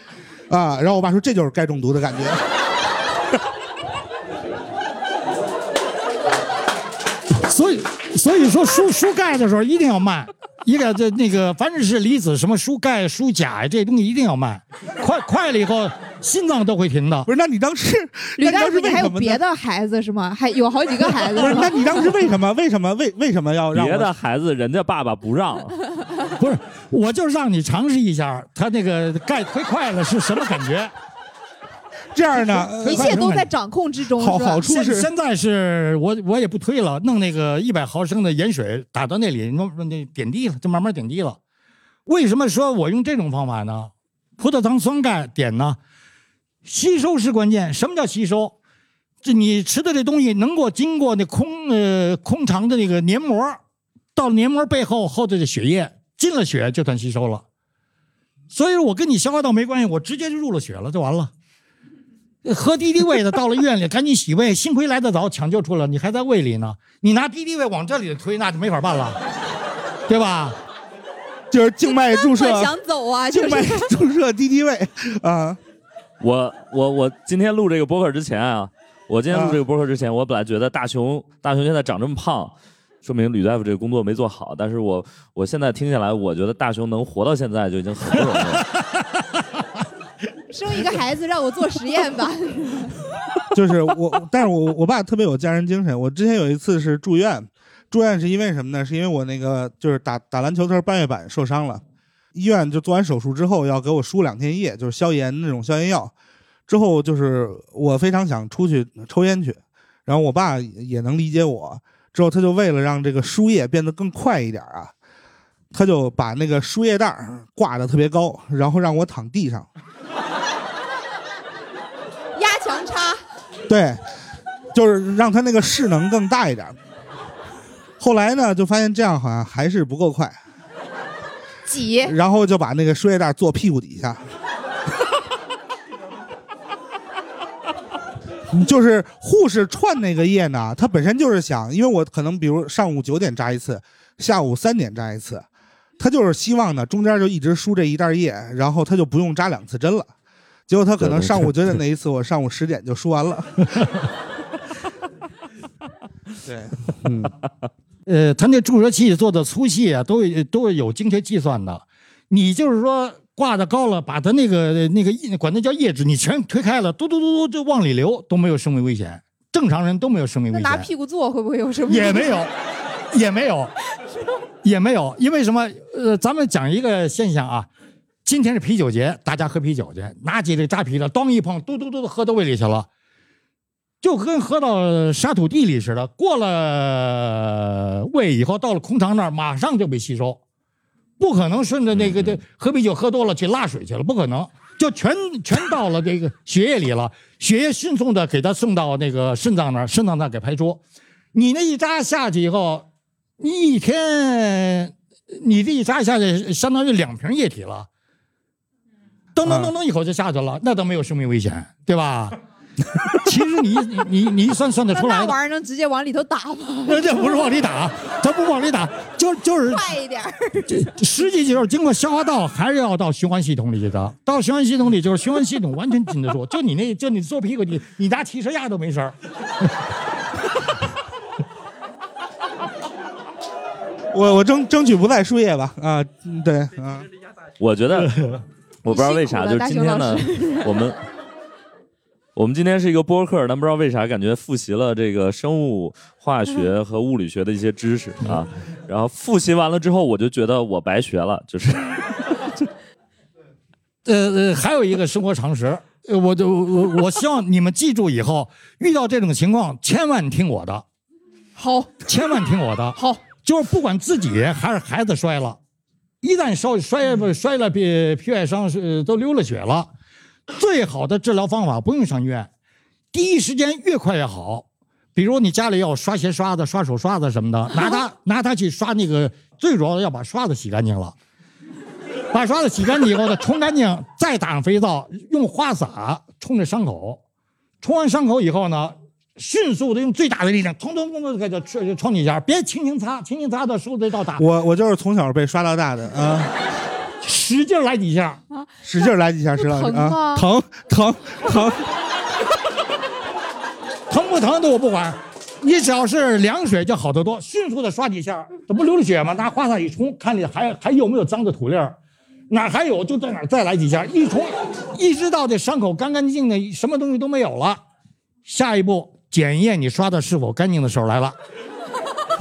啊，然后我爸说这就是钙中毒的感觉。所以，所以说输输钙的时候一定要慢，一个这那个，凡是是离子什么输钙、输钾，这东西一定要慢，快快了以后心脏都会停的。不是，那你当时，吕大夫，那你当时还有？别的孩子是吗？还有好几个孩子不是，那你当时为什么？为什么？为为什么要让别的孩子人家爸爸不让，不是，我就是让你尝试一下，他那个钙推快了是什么感觉。这样呢？一切都在掌控之中，好好处是现现在是我我也不推了，弄那个一百毫升的盐水打到那里，弄那点滴了，就慢慢点滴了。为什么说我用这种方法呢？葡萄糖酸钙点呢，吸收是关键。什么叫吸收？这你吃的这东西能够经过那空呃空肠的那个黏膜，到黏膜背后后头的血液进了血就算吸收了。所以我跟你消化道没关系，我直接就入了血了，就完了。喝敌敌畏的到了医院里，赶紧洗胃，幸亏来得早，抢救出来，你还在胃里呢。你拿敌敌畏往这里推，那就没法办了，对吧？就是静脉注射，想走啊，就静脉注射敌敌畏啊。我我我今天录这个播客之前啊，我今天录这个播客之前，我本来觉得大熊大熊现在长这么胖，说明吕大夫这个工作没做好。但是我我现在听下来，我觉得大熊能活到现在就已经很不容易了。生一个孩子让我做实验吧。就是我，但是我我爸特别有家人精神。我之前有一次是住院，住院是因为什么呢？是因为我那个就是打打篮球的时候半月板受伤了，医院就做完手术之后要给我输两天液，就是消炎那种消炎药。之后就是我非常想出去抽烟去，然后我爸也能理解我。之后他就为了让这个输液变得更快一点啊，他就把那个输液袋挂得特别高，然后让我躺地上。压强插，对，就是让他那个势能更大一点。后来呢，就发现这样好像还是不够快，挤，然后就把那个输液袋坐屁股底下。就是护士串那个液呢，他本身就是想，因为我可能比如上午九点扎一次，下午三点扎一次，他就是希望呢中间就一直输这一袋液，然后他就不用扎两次针了。结果他可能上午九点那一次，我上午十点就输完了。对，嗯，呃，他那注射器做的粗细啊，都有都有精确计算的。你就是说挂的高了，把他那个那个液管它叫液质，你全推开了，嘟嘟嘟嘟就往里流，都没有生命危险。正常人都没有生命危险，拿屁股坐会不会有什么？也没有，也没有，也没有，因为什么？呃，咱们讲一个现象啊，今天是啤酒节，大家喝啤酒去，拿起这扎啤的，当一碰，嘟嘟嘟的喝到胃里去了，就跟喝到沙土地里似的。过了胃以后，到了空肠那儿，马上就被吸收，不可能顺着那个这喝啤酒喝多了去拉水去了，不可能，就全全到了这个血液里了，血液迅速的给它送到那个肾脏那儿，肾脏那给排出。你那一扎下去以后，你一天，你这一扎下去，相当于两瓶液体了，噔噔噔噔一口就下去了，那都没有生命危险，对吧？其实你你你你一算算得出来的，那玩意儿能直接往里头打吗？那 这不是往里打，咱不往里打，就就是快一点儿。实际就是经过消化道，还是要到循环系统里去的。到循环系统里，就是循环系统完全禁得住。就你那，就你坐屁股，你你拿汽车压都没事儿。我我争争取不在输液吧啊，嗯对啊，我觉得，我不知道为啥，就是今天呢，我们我们今天是一个播客，但不知道为啥感觉复习了这个生物化学和物理学的一些知识啊，然后复习完了之后，我就觉得我白学了，就是。呃呃，还有一个生活常识，呃我就我我希望你们记住以后遇到这种情况，千万听我的，好，千万听我的。好，就是不管自己还是孩子摔了，一旦烧摔不摔了皮皮外伤是都流了血了，最好的治疗方法不用上医院，第一时间越快越好。比如你家里要刷鞋刷子、刷手刷子什么的，拿它拿它去刷那个，最主要的要把刷子洗干净了。把刷子洗干净以后呢，冲干净，再打上肥皂，用花洒冲着伤口，冲完伤口以后呢，迅速的用最大的力量，通通通通给它冲冲几下，别轻轻擦，轻轻擦的手得到打，我我就是从小被刷到大的啊，使劲来几下。啊，使劲来几下，石老师啊，吗？疼疼疼，疼 不疼的我不管，你只要是凉水就好得多，迅速的刷几下，这不流了血吗？拿花洒一冲，看你还还有没有脏的土粒儿，哪还有就在哪再来几下，一冲，一直到这伤口干干净净的，什么东西都没有了。下一步检验你刷的是否干净的时候来了，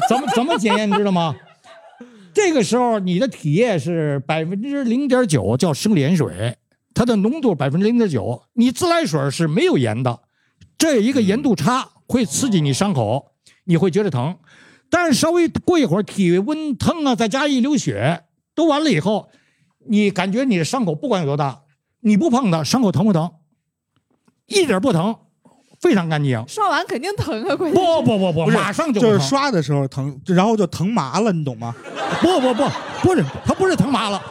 怎么怎么检验你知道吗？这个时候你的体液是百分之零点九叫生理盐水，它的浓度百分之零点九，你自来水是没有盐的，这一个盐度差会刺激你伤口，你会觉得疼。但是稍微过一会儿体温疼啊，再加一流血，都完了以后，你感觉你的伤口不管有多大，你不碰它，伤口疼不疼？一点不疼，非常干净。刷完肯定疼啊，关键不不不不，马上就就是刷的时候疼，然后就疼麻了，你懂吗？不不不，不是，他不是疼麻了，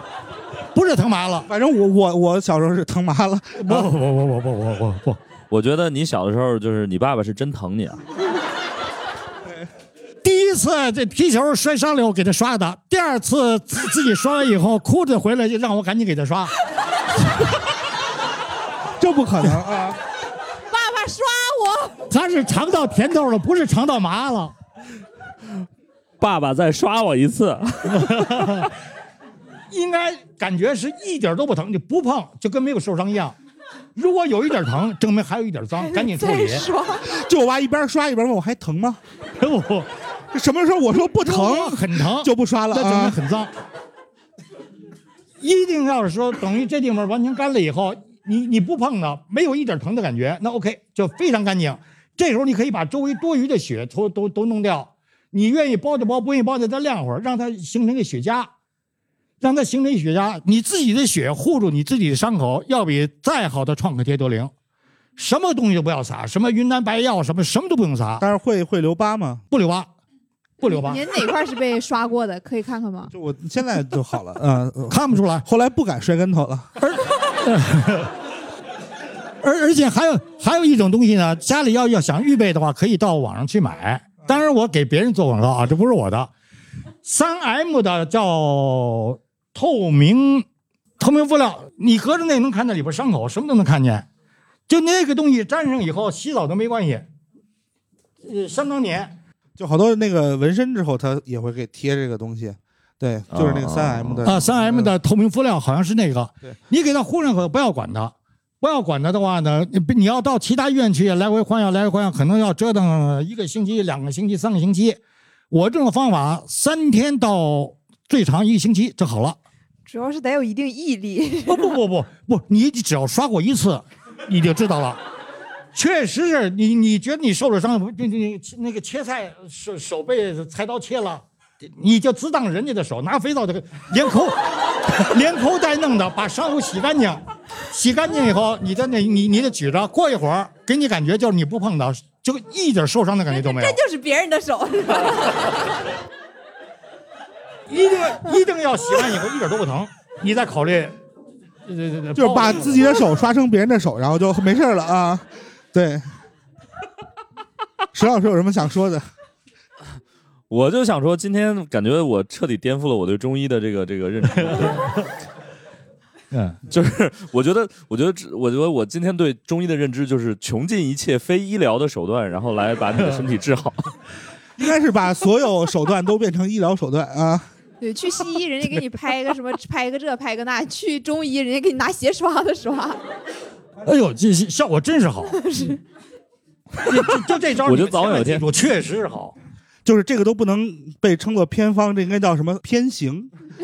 不是疼麻了。反正我我我小时候是疼麻了，不不不不不不不不不，我觉得你小的时候就是你爸爸是真疼你啊，第一次这皮球摔伤了，我给他刷的；第二次自自己刷完以后，哭着回来就让我赶紧给他刷。这不可能啊！他是尝到甜头了，不是尝到麻了。爸爸再刷我一次，应该感觉是一点都不疼，你不碰就跟没有受伤一样。如果有一点疼，证明还有一点脏，赶紧处理。就我爸一边刷一边问我还疼吗？不，什么时候我说不疼很疼就不刷了那证明啊？很脏。一定要是说等于这地方完全干了以后，你你不碰它，没有一点疼的感觉，那 OK 就非常干净。这时候你可以把周围多余的血都都都弄掉，你愿意包就包，不愿意包就再晾会儿，让它形成个血痂，让它形成血痂。你自己的血护住你自己的伤口，要比再好的创可贴都灵。什么东西都不要撒，什么云南白药，什么什么都不用撒，但是会会留疤吗？不留疤，不留疤，您 哪块是被刷过的？可以看看吗？就我现在就好了，嗯、呃看不出来。后来不敢摔跟头了，而 而而且还有还有一种东西呢，家里要要想预备的话，可以到网上去买。当然，我给别人做广告啊，这不是我的。三 M 的叫透明透明布料，你隔着那能看到里边伤口，什么都能看见。就那个东西粘上以后，洗澡都没关系，呃，相当粘。就好多那个纹身之后，他也会给贴这个东西。对，就是那个三 M 的啊，三 M 的透明敷料好像是那个对，你给它糊上后，不要管它，不要管它的话呢，你你要到其他医院去来回换药，来回换药，可能要折腾一个星期、两个星期、三个星期。我这种方法三天到最长一个星期就好了。主要是得有一定毅力。不不不不不，你只要刷过一次，你就知道了。确实是你，你觉得你受了伤，你你那个切菜手手被菜刀切了，你就只当人家的手，拿肥皂就连抠连抠带弄的把伤口洗干净，洗干净以后，你在那你你得举着，过一会儿给你感觉就是你不碰到，就一点受伤的感觉都没有这。就是别人的手，一定一定要洗完以后一点都不疼，你再考虑，对对对，就是把自己的手刷成别人的手，然后就没事了啊。对，石老师有什么想说的？我就想说，今天感觉我彻底颠覆了我对中医的这个这个认知。嗯，就是我觉得，我觉得这，我觉得我今天对中医的认知就是穷尽一切非医疗的手段，然后来把你的身体治好。应该是把所有手段都变成医疗手段啊。对，去西医人家给你拍个什么，拍个这，拍个那；去中医人家给你拿鞋刷子刷。哎呦，这效果真是好，就就这招，我觉得早晚有一天我确实是好。就是这个都不能被称作偏方，这应该叫什么偏行？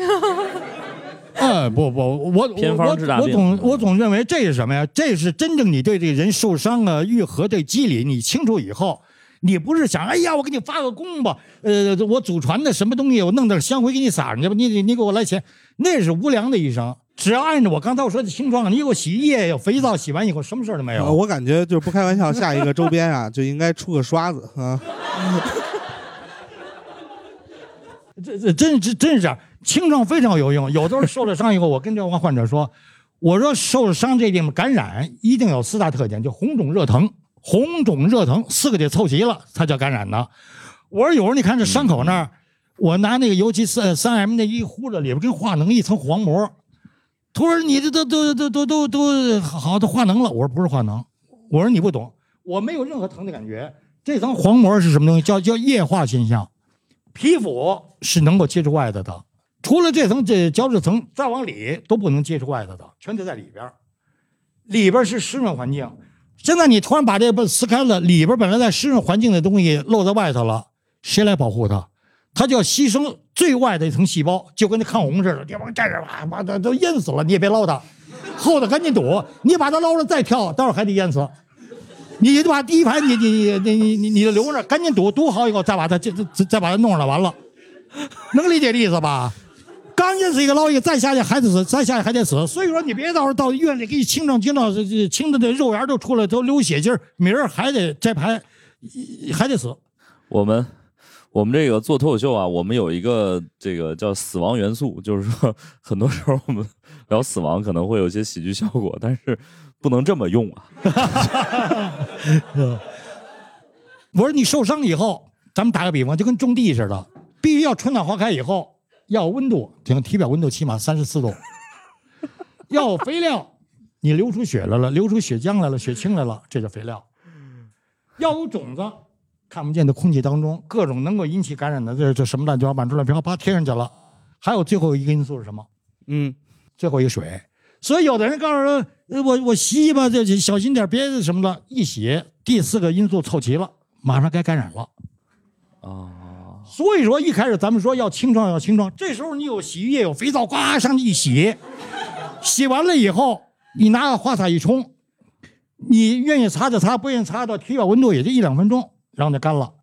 呃，不不，我偏方治大病我总我总认为这是什么呀？这是真正你对这个人受伤啊、愈合的机理，你清楚以后，你不是想，哎呀，我给你发个功吧，呃，我祖传的什么东西，我弄点香灰给你撒上去吧，你你你给我来钱，那是无良的医生。只要按照我刚才我说的清创，你给我洗衣液、有肥皂，洗完以后什么事儿都没呃有。我感觉就是不开玩笑，下一个周边啊就应该出个刷子啊。这这真真真是这样，清创非常有用。有的时候 受了伤以后，我跟这个患者说，我说受了伤这地方感染一定有四大特点，就红肿热疼，红肿热疼四个得凑齐了才叫感染呢。我说有时候你看这伤口那儿，我拿那个油漆三三 M 那一糊着，里边跟化脓一层黄膜。他说你这都都都都都都好都化脓了。我说不是化脓，我说你不懂，我没有任何疼的感觉。这层黄膜是什么东西？叫叫液化现象。皮肤是能够接触外头的，除了这层这角质层，再往里都不能接触外头的，全得在里边儿。里边儿是湿润环境，现在你突然把这个撕开了，里边本来在湿润环境的东西露在外头了，谁来保护它？它就要牺牲最外的一层细胞，就跟那抗洪似的，你往站着吧，把它都淹死了，你也别捞它，后头赶紧堵，你把它捞了再跳，待会儿还得淹死。你就把第一排你你你你你你你留着，赶紧堵堵好以后再把它这这再把它弄上来，完了，能理解这意思吧？刚淹死一个捞一个，再下去还得死，再下去还得死。所以说你别到时候到医院里给你清上清到这这清的这肉芽都出来都流血劲儿，明儿还得再排，还得死。我们我们这个做脱口秀啊，我们有一个这个叫死亡元素，就是说很多时候我们聊死亡可能会有一些喜剧效果，但是不能这么用啊。我说你受伤以后，咱们打个比方，就跟种地似的，必须要春暖花开以后，要有温度，这个体表温度起码三十四度，要有肥料，你流出血来了，流出血浆来了，血清来了，这叫肥料。要有种子，看不见的空气当中，各种能够引起感染的这这什么乱七八糟出来，啪啪贴上去了。还有最后一个因素是什么？嗯，最后一个水。所以有的人告诉说，呃我我洗吧，这这小心点，别什么了。一洗，第四个因素凑齐了，马上该感染了。啊，所以说一开始咱们说要清创要清创，这时候你有洗衣液有肥皂，呱上去一洗，洗完了以后，你拿个花洒一冲，你愿意擦就擦，不愿意擦的体表温度也就一两分钟，然后就干了。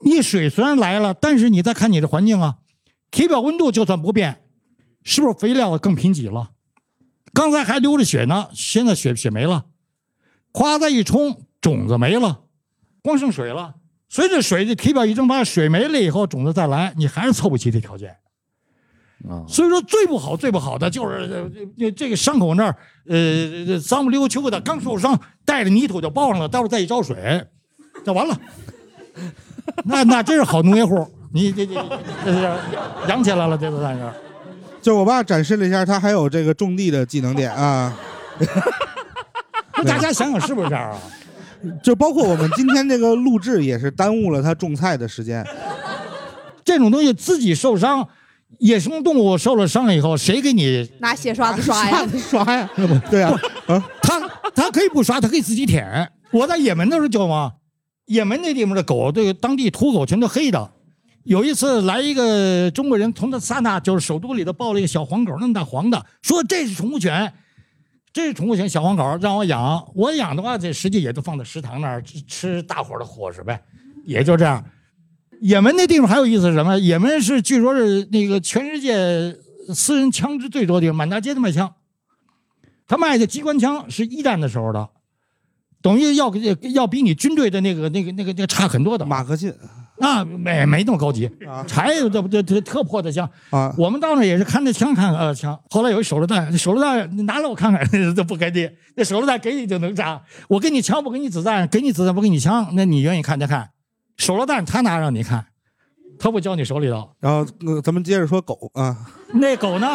你水虽然来了，但是你再看你的环境啊，体表温度就算不变，是不是肥料更贫瘠了？刚才还流着血呢，现在血血没了，夸再一冲，种子没了，光剩水了。随着水的体表一蒸发，水没了以后，种子再来，你还是凑不齐这条件。啊，所以说最不好、最不好的就是呃这这个伤口那儿，呃，脏不溜秋的，刚受伤，带着泥土就包上了，待会儿再一浇水，就完了。那那真是好农业户，你这这这是养起来了，这都算是。就我爸展示了一下，他还有这个种地的技能点啊，那 大家想想是不是这样啊？就包括我们今天这个录制也是耽误了他种菜的时间。这种东西自己受伤，野生动物受了伤以后，谁给你拿血刷子刷呀。刷呀，对呀，啊，他他可以不刷，他可以自己舔。我在也门的时候教嘛，也门那地方的狗，这个当地土狗全都黑的，有一次来一个中国人，从那萨那就是首都里头抱了一个小黄狗，那么大黄的，说这是宠物犬，这是宠物型小黄狗，让我养。我养的话，这实际也就放在食堂那儿吃大伙儿的伙食呗，也就这样。也门那地方还有意思是什么？也门是据说是那个全世界私人枪支最多的地方，满大街都卖枪。他卖的机关枪是一战的时候的，等于要要比你军队的那个那个那个那个差很多的。马克沁啊，没没那么高级啊，柴这不这这特破的枪啊，我们到那也是看那枪看呃枪。后来有一手榴弹，手榴弹你拿来我看看，这不给你。那手榴弹给你就能炸，我给你枪不给你子弹，给你子弹不给你枪，那你愿意看就看。手榴弹他拿让你看，他不交你手里头。然后呃咱们接着说狗啊，那狗呢？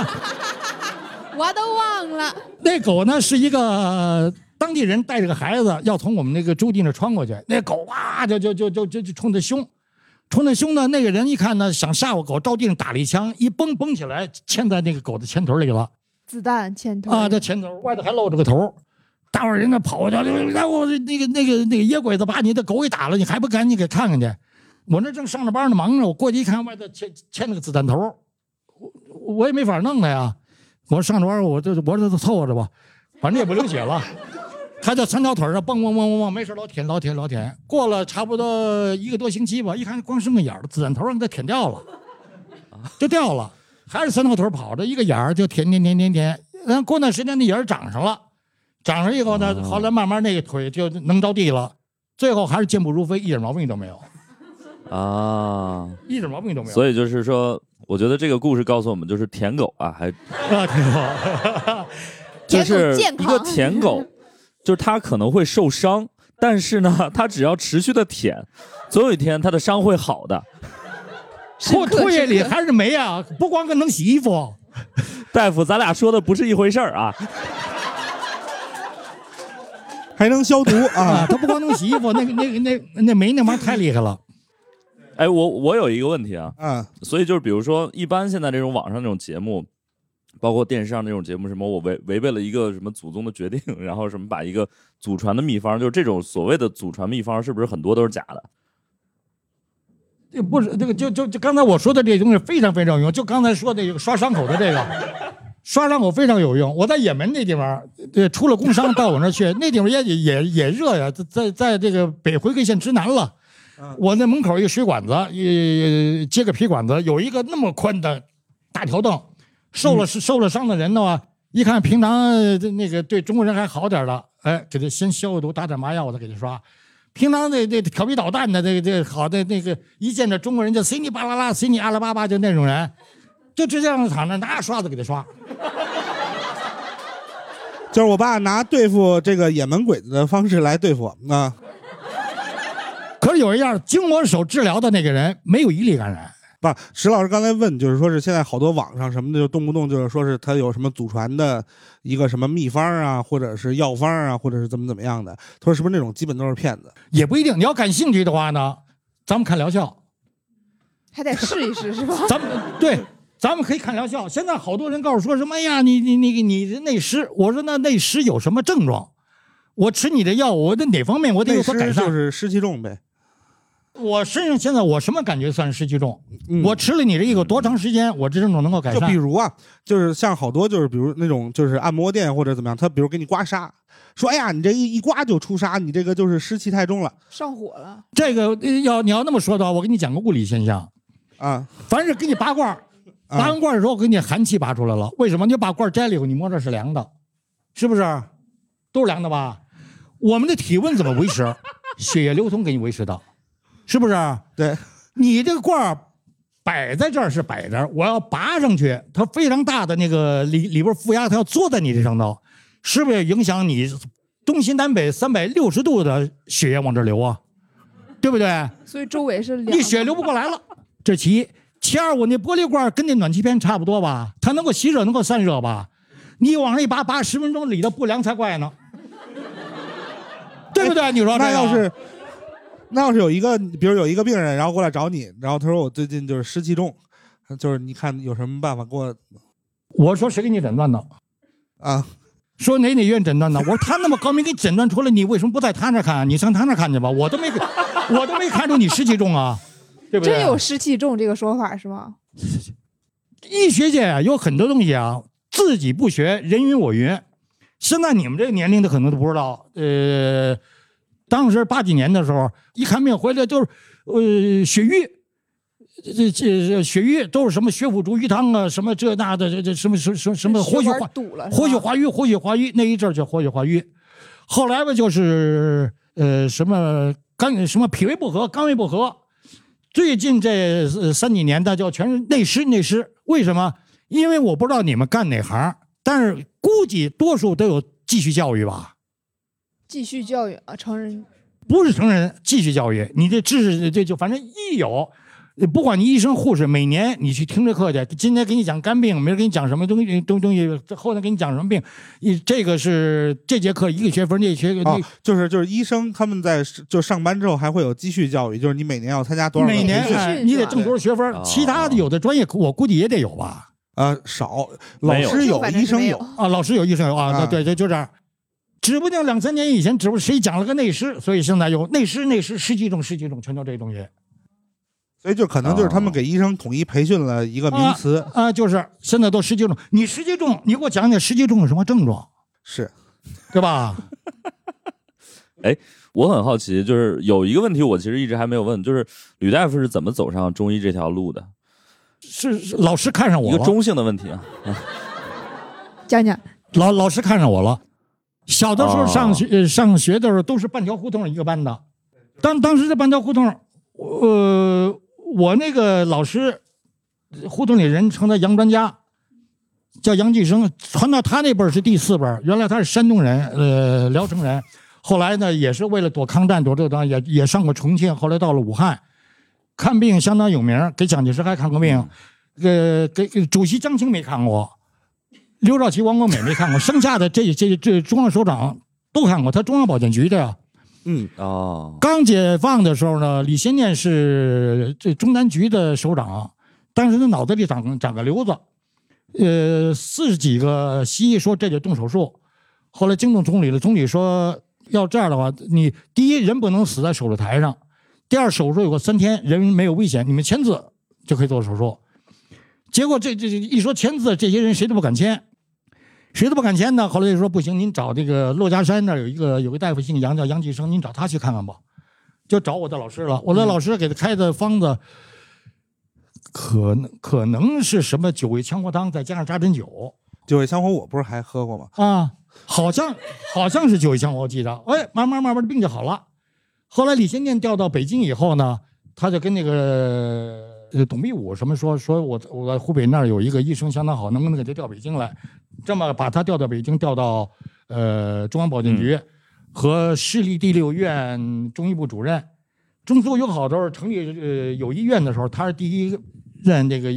我都忘了。那狗呢是一个当地人带着个孩子要从我们那个驻地那穿过去，那狗哇就就就就就就冲他凶，冲那凶呢，那个人一看呢想吓唬狗，照地上打了一枪，一蹦蹦起来嵌在那个狗的前腿里了。子弹前头啊，这前头外头还露着个头，大伙儿人那跑过去，来我那个那个那个野鬼子把你的狗给打了，你还不赶紧给看看去？我那正上着班呢，忙着，我过去一看，外头嵌嵌了个子弹头，我我也没法弄他呀。我上着班，我就我这凑合着吧，反正也不流血了。他就三条腿上蹦蹦蹦蹦蹦，没事老舔老舔老舔。过了差不多一个多星期吧，一看光剩个眼儿，子弹头让他舔掉了，就掉了。还是三条腿跑着，一个眼儿就舔舔舔舔舔。然后过段时间那眼儿长上了，长上以后呢，后来慢慢那个腿就能着地了，最后还是健步如飞，一点毛病都没有，啊，一点毛病都没有。所以就是说，我觉得这个故事告诉我们，就是舔狗啊，还啊，挺好。就是一个舔狗，就是他可能会受伤，但是呢，他只要持续的舔，总有一天他的伤会好的。唾唾液里还是酶啊，不光能洗衣服。大夫，咱俩说的不是一回事儿啊。还能消毒啊啊，它不光能洗衣服，那个那个那那酶那玩意儿太厉害了。哎，我我有一个问题啊，嗯，所以就是比如说，一般现在这种网上这种节目，包括电视上那种节目，什么我违违背了一个什么祖宗的决定，然后什么把一个祖传的秘方，就是这种所谓的祖传秘方，是不是很多都是假的？这不是这个，就就就刚才我说的这东西非常非常有用。就刚才说的这个刷伤口的这个，刷伤口非常有用。我在也门那地方，对，出了工伤到我那儿去，那地方也也也热呀，在在在这个北回归线之南了。我那门口一个水管子，一接个皮管子，有一个那么宽的大条凳。受了受了伤的人的话，一看平常那个对中国人还好点儿的，哎，给他先消个毒，打点麻药，我再给他刷。平常那那调皮捣蛋的，这个这个好的那个，一见着中国人就随你巴拉拉，随你阿拉巴巴，就那种人，就直接让他躺着拿刷子给他刷。就是我爸拿对付这个也门鬼子的方式来对付我们啊。可是有一样，经我手治疗的那个人没有一例感染。不，石老师刚才问，就是说是现在好多网上什么的，就动不动就是说是他有什么祖传的一个什么秘方啊，或者是药方啊，或者是怎么怎么样的。他说是不是那种基本都是骗子？也不一定。你要感兴趣的话呢，咱们看疗效。还得试一试是吧？咱们对，咱们可以看疗效。现在好多人告诉说什么，哎呀，你你你你是内湿，我说那内湿有什么症状？我吃你的药，我的哪方面我得有所改善？就是湿气重呗。我身上现在我什么感觉算是湿气重？嗯我吃了你这一个多长时间，我这症状能够改就善？比如啊，就是像好多就是比如那种就是按摩店或者怎么样，他比如给你刮痧，说哎呀你这一一刮就出痧，你这个就是湿气太重了上火了，这个呃要你要那么说的话，我给你讲个物理现象。啊。凡是给你拔罐拔完罐儿的时候，给你寒气拔出来了。为什么？你把罐儿摘了以后，你摸着是凉的，是不是？都是凉的吧？我们的体温怎么维持？血液流通给你维持的，是不是？对，你这个罐儿摆在这儿是摆着，我要拔上去，它非常大的那个里里边负压，它要坐在你这上头，是不是影响你东西南北三百六十度的血液往这流啊？对不对？所以周围是。你血流不过来了，这其一。其二，我那玻璃罐跟那暖气片差不多吧，它能够吸热，能够散热吧？你往上一拔，拔十分钟，里头不凉才怪呢，对不对？你说这那要是那要是有一个，比如有一个病人，然后过来找你，然后他说我最近就是湿气重，就是你看有什么办法给我我说谁给你诊断的？啊？说哪哪医院诊断的？我说他那么高明给诊断出来，你为什么不在他那儿看？你上他那儿看去吧，我都没给，我都没看出你湿气重啊。对不对？真有湿气重这个说法是吗？医学界啊，有很多东西啊，自己不学，人云我云。现在你们这个年龄的可能都不知道，呃，当时八几年的时候，一看病回来就是，呃，血瘀，这这这血瘀都是什么血府逐瘀汤啊，什么这那的，这这什么什什什么活血化活血化瘀，活血化瘀那一阵儿叫活血化瘀，后来吧就是呃什么肝什么脾胃不和，肝胃不和，最近这呃三几年的叫全是内湿内湿，为什么？因为我不知道你们干哪行，但是估计多数都有继续教育吧，继续教育啊，成人不是成人继续教育，你这知识这就反正一有。不管你医生护士，每年你去听这课去，今天给你讲肝病，明儿给你讲什么东西东东西，后天给你讲什么病，你这个是这节课一个学分，那学那哦，就是就是医生他们在就上班之后还会有继续教育，就是你每年要参加多少每年你得挣多少学分，其他的有的专业我估计也得有吧。呃少，老师有，医生有，啊，老师有医生有，啊对对，就这样。指不定两三年以前，指不定谁讲了个内湿，所以现在有内湿、内湿、十几种、十几种，全叫这东西所以就可能就是他们哦给医生统一培训了一个名词，啊，就是现在都十几种。你十几种，你给我讲讲十几种有什么症状，是对吧？哎我很好奇，就是有一个问题，我其实一直还没有问，就是吕大夫是怎么走上中医这条路的？是是老师看上我了，一个中性的问题啊。讲讲老老师看上我了。小的时候哦。上学、呃上学的时候都是半条胡同一个班的，当当时这半条胡同，呃，我那个老师胡同里人称他杨专家，叫杨继生，传到他那辈是第四辈儿，原来他是山东人，呃，聊城人，后来呢也是为了躲抗战躲这躲也也上过重庆，后来到了武汉，看病相当有名，给蒋介石还看过病，呃，给给主席张青没看过。刘少奇、王光美没看过，剩下的这这这中央首长都看过，他中央保健局的呀。嗯哦，刚解放的时候呢，李先念是这中南局的首长，当时他脑子里长长个瘤子，呃，四十几个西医说这就动手术，后来惊动总理了，总理说要这样的话，你第一人不能死在手术台上，第二手术有个三天，人没有危险，你们签字就可以做手术。结果这这这一说签字，这些人谁都不敢签。谁都不敢签呢。后来就说不行，您找这个珞珈山那儿有一个有个大夫姓杨，叫杨继生，您找他去看看吧。就找我的老师了，我的老师给他开的方子，可能可能是什么九味羌活汤，再加上扎针酒九味羌活我不是还喝过吗？啊，好像好像是九味羌活，我记得。哎，慢慢慢慢的病就好了。后来李先念调到北京以后呢，他就跟那个呃董必武什么说，说我我在湖北那儿有一个医生相当好，能不能给他调北京来？这么把他调到北京，调到呃中央保健局、和市立第六医院中医部主任。中苏友好时候成立呃有医院的时候，他是第一任这个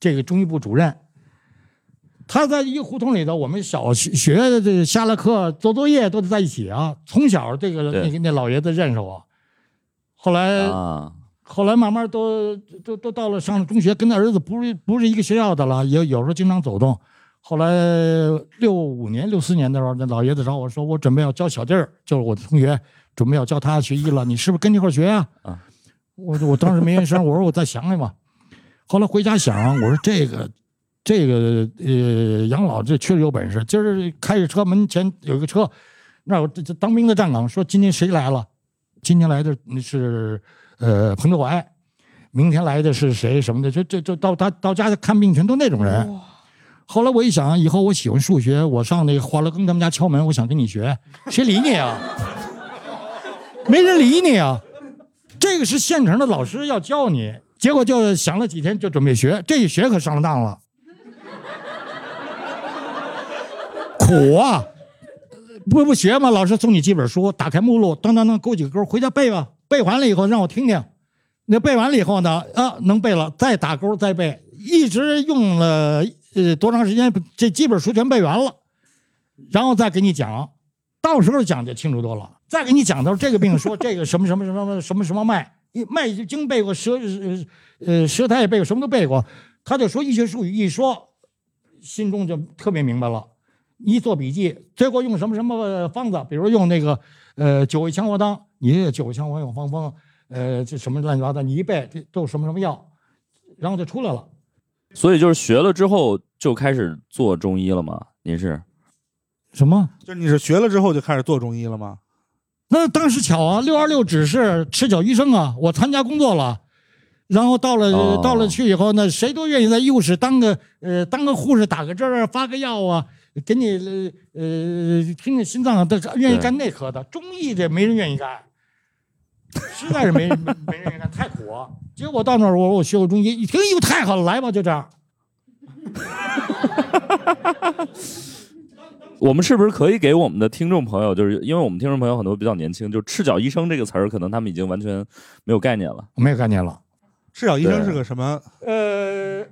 这个中医部主任。他在一个胡同里头，我们小学这下了课做作业都得在一起啊。从小这个那个那老爷子认识我，后来、啊，后来慢慢都都都到了上了中学，跟他儿子不是不是一个学校的了，也有时候经常走动。后来六五年六四年的时候，那老爷子找我说，我准备要教小弟儿，就是我的同学，准备要教他学医了，你是不是跟一块儿学呀、啊？我我当时没吱声，我说我再想想吧。后来回家想，我说这个这个呃杨老这确实有本事，今儿开着车门前有一个车，那我这这当兵的站岗说今天谁来了？今天来的是呃彭德怀，明天来的是谁什么的，就这这到他到家看病全都那种人。后来我一想，以后我喜欢数学，我上那个华乐庚他们家敲门，我想跟你学，谁理你啊？没人理你啊！这个是现成的老师要教你，结果就想了几天就准备学，这一学可上了当了，苦啊！不不学嘛，老师送你几本书，打开目录，当当当勾几个勾，回家背吧。背完了以后让我听听，那背完了以后呢，啊能背了，再打勾再背，一直用了呃多长时间，这几本书全背完了，然后再给你讲，到时候讲就清楚多了。再给你讲到这个病，说这个什么什么什么什么什么脉，脉经背过，舌呃舌苔也背过，什么都背过，他就说医学术语一说，心中就特别明白了。一做笔记，最后用什么什么方子，比如用那个呃九味羌活汤，你这九味羌活用方风，呃，这什么乱七八糟，你一背这都什么什么药，然后就出来了。所以就是学了之后就开始做中医了吗？您是？什么？就是你是学了之后就开始做中医了吗？那当时巧啊，六二六只是赤脚医生啊，我参加工作了，然后到了、哦到了去以后呢，谁都愿意在医务室当个呃当个护士，打个针儿，发个药啊，给你呃呃听听心脏都，愿意干内科的，中医这没人愿意干，实在是没没没人愿意干，太苦啊。结果到那儿，我说我学过中医，一听哟太好了，来吧，就这样。我们是不是可以给我们的听众朋友，就是因为我们听众朋友很多比较年轻，就“赤脚医生”这个词儿，可能他们已经完全没有概念了。没有概念了。赤脚医生是个什么？呃，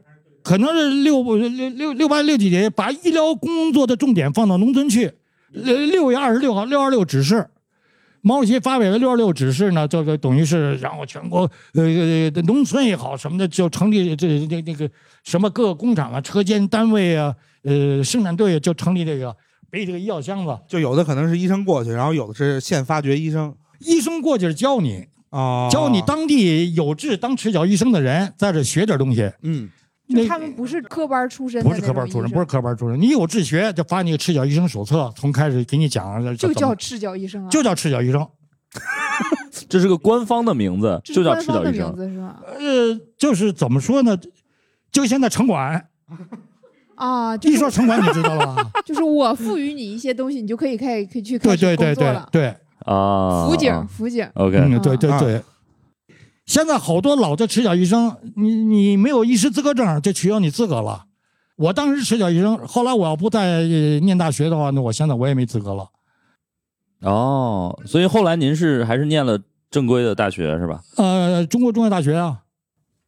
可能是六六六六八六几年把医疗工作的重点放到农村去。六六月二十六号，六二六指示，毛主席发表的六二六指示呢，这个等于是然后全国呃呃农村也好什么的，就成立这这那个什么各个工厂啊、车间单位啊、呃生产队啊就成立这个背这个医药箱子，就有的可能是医生过去，然后有的是现发掘医生。医生过去是教你，啊，教你当地有志当赤脚医生的人在这学点东西。嗯那他们不是科班出身不是科班出身，不是科班出身。你有志学，就发你个赤脚医生手册，从开始给你讲，就叫赤脚医生啊，就叫赤脚医生。这是个官方的名字，就叫赤脚医生。是吧？呃，就是怎么说呢？就现在城管，啊，就一说城管，你知道了吧？就是我赋予你一些东西，你就可以开始可以去开始对对对工作了。对对，啊，辅警啊，辅警，OK，嗯，对对啊对。现在好多老的赤脚医生，你你没有医师资格证，就取消你资格了。我当时赤脚医生，后来我要不再呃念大学的话，那我现在我也没资格了。哦，所以后来您是还是念了正规的大学是吧？呃，中国中药大学啊，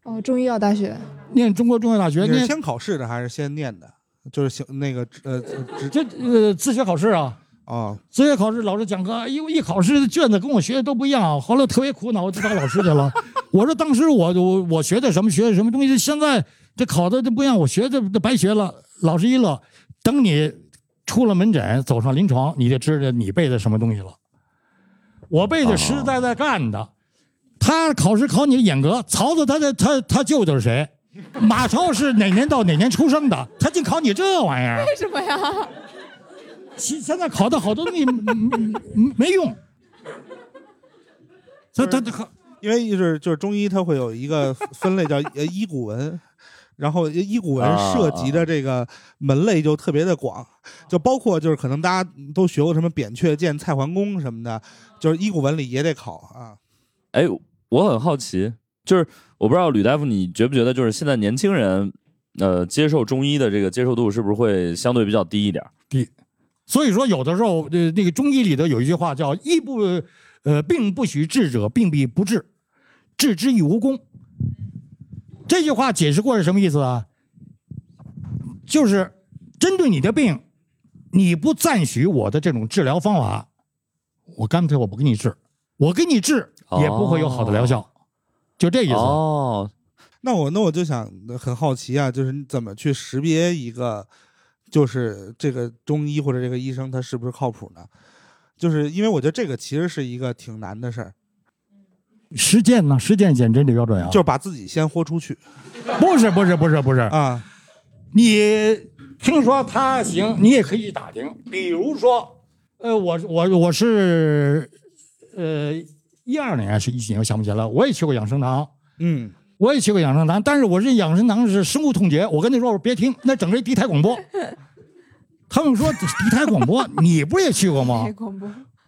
哦，中医药大学，念中国中药大学，念你是先考试的还是先念的？就是行那个呃职这呃自学考试啊。哦自学考试老师讲课，因为一考试卷子跟我学的都不一样，后来特别苦恼，我就找老师去了。我说当时我我我学的什么学的什么东西，现在这考的这不一样，我学的这白学了。老师一乐，等你出了门诊，走上临床，你就知道你背的什么东西了。我背的实实在在干的，他考试考你严格，曹操他的他他舅舅是谁？马超是哪年到哪年出生的？他净考你这玩意儿。为什么呀？现现在考的好多东西嗯嗯 没用。他他他考因为就是就是中医它会有一个分类叫呃医古文，然后医古文啊涉及的这个门类就特别的广，就包括就是可能大家都学过什么扁鹊见蔡桓公什么的，就是医古文里也得考啊。哎，我很好奇，就是我不知道吕大夫，你觉不觉得就是现在年轻人，呃，接受中医的这个接受度是不是会相对比较低一点儿？所以说有的时候呃那个中医里头有一句话叫“医不呃病不许治者，病必不治，治之亦无功”。这句话解释过是什么意思啊？就是针对你的病，你不赞许我的这种治疗方法，我干脆我不给你治，我给你治也不会有好的疗效，就这意思。哦，那我那我就想很好奇啊，就是你怎么去识别一个，就是这个中医或者这个医生他是不是靠谱呢？就是因为我觉得这个其实是一个挺难的事儿，实践呢？实践减真理标准啊？就是把自己先豁出去不是不是不是不是，啊。你听说他行，你也可以去打听。比如说，呃，我我我是呃一二年还是一几年，我想不起来了。我也去过养生堂，嗯，我也去过养生堂，但是我认养生堂是深恶痛绝。我跟你说，我说别听，那整个敌台广播。他们说敌台广播，你不也去过吗。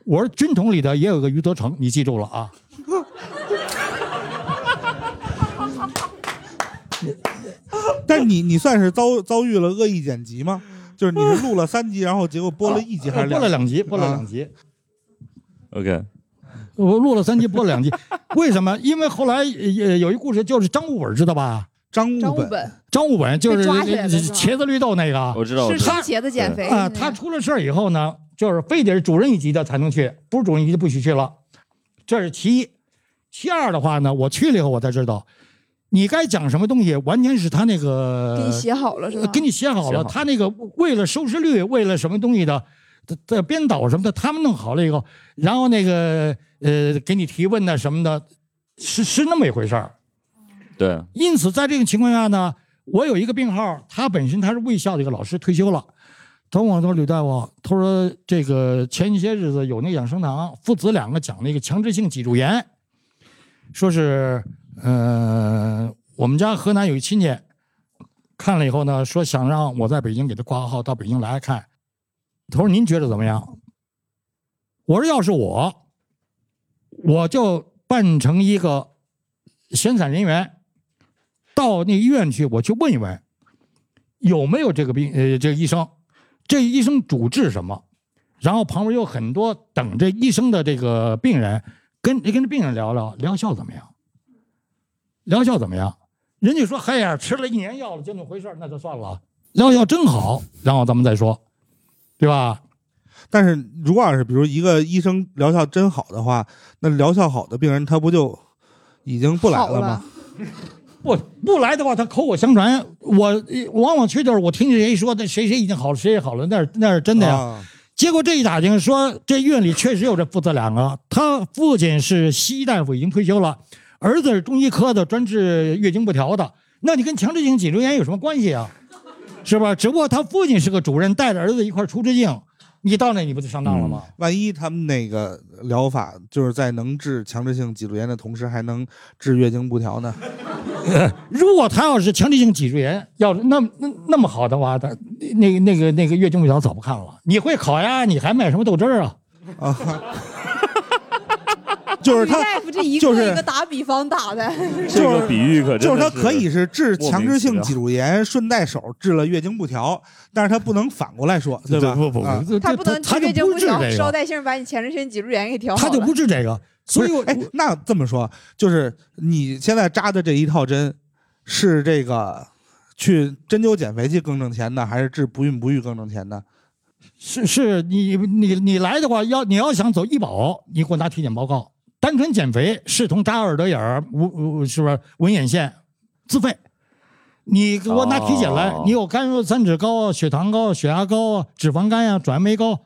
我说军统里头也有个余则成，你记住了啊。但是你你算是遭遭遇了恶意剪辑吗？就是你是录了三集，然后结果播了一集还是两集？播了两集，播了啊两集。OK，我录了三集，播了两集。为什么？因为后来呃有一故事，就是张悟本，知道吧？张悟本，张悟本张悟本就是茄子绿豆那个我知道，是吃茄子减肥啊、他出了事儿以后呢，就是非得是主任一级的才能去，不是主任一级就不许去了。这是其一。其二的话呢，我去了以后我才知道，你该讲什么东西，完全是他那个给你写好了是吧？呃给你写好了，好他那个为了收视率，为了什么东西的的的编导什么的，他们弄好了以后，然后那个呃给你提问呐什么的，是是那么一回事儿。对，因此，在这个情况下呢，我有一个病号，他本身他是卫校的一个老师，退休了。他问我说：“吕大夫，他说这个前些日子有那养生堂父子两个讲那个强制性脊柱炎，说是，呃，我们家河南有一亲戚看了以后呢，说想让我在北京给他挂号到北京来看。他说您觉得怎么样？我说要是我，我就扮成一个闲散人员。”到那医院去，我去问一问，有没有这个病？呃，这个医生，这医生主治什么？然后旁边有很多等着医生的这个病人，跟跟这病人聊聊疗效怎么样？疗效怎么样？人家说：“嗨呀，吃了一年药了，就那么回事那就算了。疗效真好，然后咱们再说，对吧？但是如果要是比如一个医生疗效真好的话，那疗效好的病人他不就已经不来了吗？不不来的话，他口口相传。我往往去就是我听见谁说的，谁谁已经好了，谁谁好了，那是那是真的呀。啊结果这一打听说，这医院里确实有这父子两个，他父亲是西医大夫，已经退休了，儿子是中医科的，专治月经不调的。那你跟强制性脊柱炎有什么关系啊？是吧？只不过他父亲是个主任，带着儿子一块儿出治境，你到那你不就上当了吗？万一他们那个疗法就是在能治强制性脊柱炎的同时，还能治月经不调呢？如果他要是强制性脊柱炎，要是那那那么好的话，他那个那个那个月经不调早不看了。你会烤鸭，你还卖什么豆汁儿啊？啊，就是他大夫这一就是个一个打比方打的，这个比喻可真就是他可以是治强制性脊柱炎，顺带手治了月经不调，但是他不能反过来说，对吧？不不啊不，他不能治他就月经不调，不治这个，捎带性把你前列腺脊柱炎给调好了。他就不治这个。所以哎，那这么说，就是你现在扎的这一套针，是这个去针灸减肥去更挣钱呢，还是治不孕不育更挣钱呢？是是你你你来的话，要你要想走医保，你给我拿体检报告。单纯减肥，视同扎耳朵眼儿，无无是不是纹眼线，自费。你给我拿体检来，哦你有甘油三酯高啊，血糖高啊，血压高啊，脂肪肝呀、转氨酶高，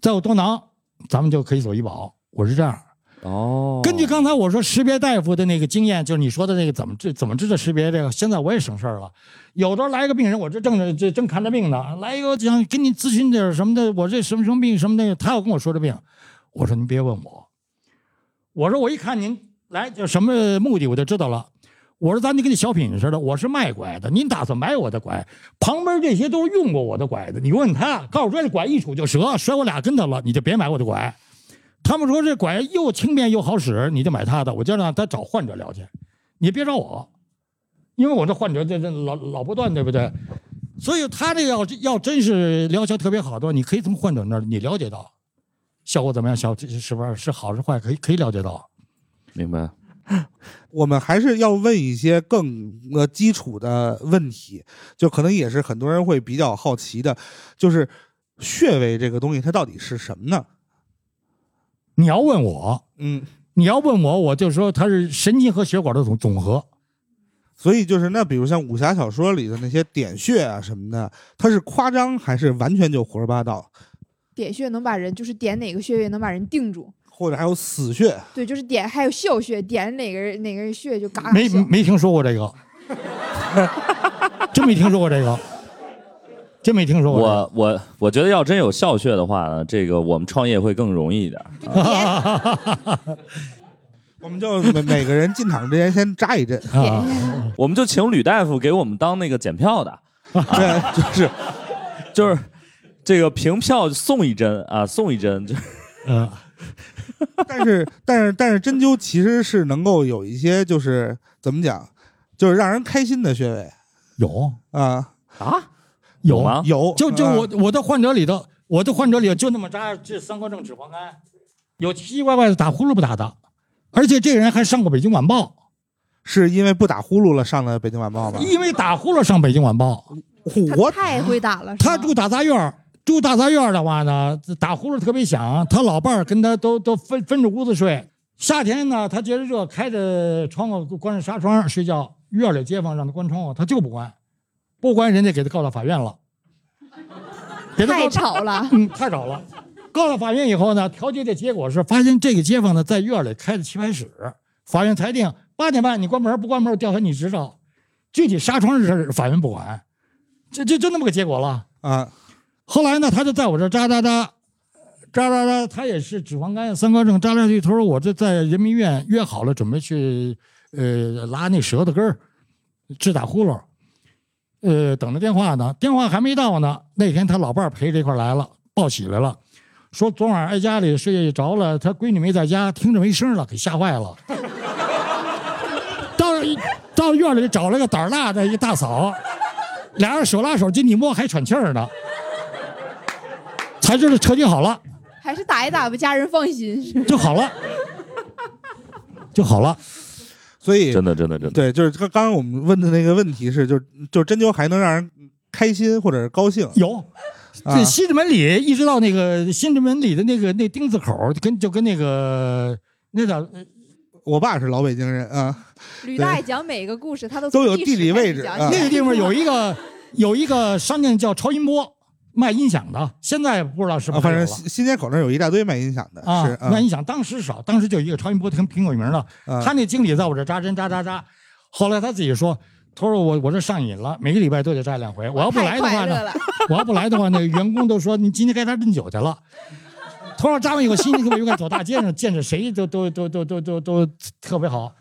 再有多囊，咱们就可以走医保。我是这样。哦，根据刚才我说识别大夫的那个经验，就是你说的那个怎么治怎么治的识别这个，现在我也省事儿了。有的时候来个病人，我这正着这正看着病呢，来一个想跟你咨询点什么的，我这什么什么病什么的，他要跟我说这病，我说您别问我，我说我一看您来就什么目的我就知道了。我说咱就跟你小品似的，我是卖拐的，您打算买我的拐？旁边这些都是用过我的拐的，你问他，告诉说这拐一杵就折，摔我俩跟头了，你就别买我的拐。他们说这拐又轻便又好使，你就买他的，我就让他找患者聊去，你别找我，因为我这患者这这老老不断，对不对？所以他这要要真是疗效特别好的话，你可以从患者那儿你了解到效果怎么样，效是不是是好是坏，可以可以了解到。明白。我们还是要问一些更呃基础的问题，就可能也是很多人会比较好奇的，就是穴位这个东西它到底是什么呢？你要问我，嗯，你要问我，我就说它是神经和血管的总总和。所以就是那比如像武侠小说里的那些点穴啊什么的，它是夸张还是完全就胡说八道，点穴能把人就是点哪个穴位能把人定住，或者还有死穴？对，就是点还有笑穴，点哪个哪个穴就嘎嘎没。没听说过这个，真没听说过这个，真没听说过这个。我我我觉得要真有笑穴的话呢，这个我们创业会更容易一点。我们就每每个人进场之前先扎一针，啊，我们就请吕大夫给我们当那个检票的，对，就是就是这个凭票送一针啊，送一针，就嗯，但是但是但是针灸其实是能够有一些就是怎么讲，就是让人开心的穴位。有。啊，啊？有吗？有啊就就我我的患者里头，我的患者里头就那么扎这三高症脂肪肝，有奇奇怪怪的打呼噜不打的，而且这个人还上过北京晚报，是因为不打呼噜了上的北京晚报吗？因为打呼噜上北京晚报。我太会打了，他住大杂院儿住大杂院的话呢，打呼噜特别响，他老伴儿跟他都都分分着屋子睡。夏天呢，他觉得热，开着窗户关着纱窗睡觉，院里街坊让他关窗户，他就不关，不关人家给他告到法院了，给他太吵了。嗯，太吵了。告到法院以后呢，调解的结果是发现这个街坊呢在院里开的棋牌室，法院裁定八点半你关门，不关门我调查你执照。具体纱窗是法院不管，这这就那么个结果了。啊，后来呢，他就在我这扎扎扎，扎扎扎，他也是脂肪肝、三高症，扎下去。他说我这在人民医院约好了，准备去呃拉那舌头根儿治打呼噜，呃等着电话呢，电话还没到呢。那天他老伴儿陪着一块来了，报喜来了，说昨晚挨家里睡着了，他闺女没在家，听着没声了，给吓坏了。到到院里找了个胆儿大的一大嫂，俩人手拉手进去摸，还喘气儿呢。才知道彻底好了，还是打一打吧，家人放心是。就好了，就好了。所以真的真的真的，对，就是刚刚刚我们问的那个问题是，就就针灸还能让人开心或者是高兴？有，啊。这西直门里一直到那个西直门里的那个那丁字口，跟就跟那个那叫我爸是老北京人啊，吕大爷讲每个故事，他都都有地理位置啊。那个地方有一个 有一个商店叫超音波，卖音响的，现在不知道是不啊反正是有了新新街口那有一大堆卖音响的，啊卖音响当时少，当时就一个超音波挺挺有名的，啊他那经理在我这扎针扎扎扎，后来他自己说。他说我我这上瘾了，每个礼拜都得扎两回。我要不来的话呢 我要不来的话，那个员工都说你今天该扎针灸去了。他说扎完以后，心情特别愉快，走大街上见着谁都都都都都都都特别好。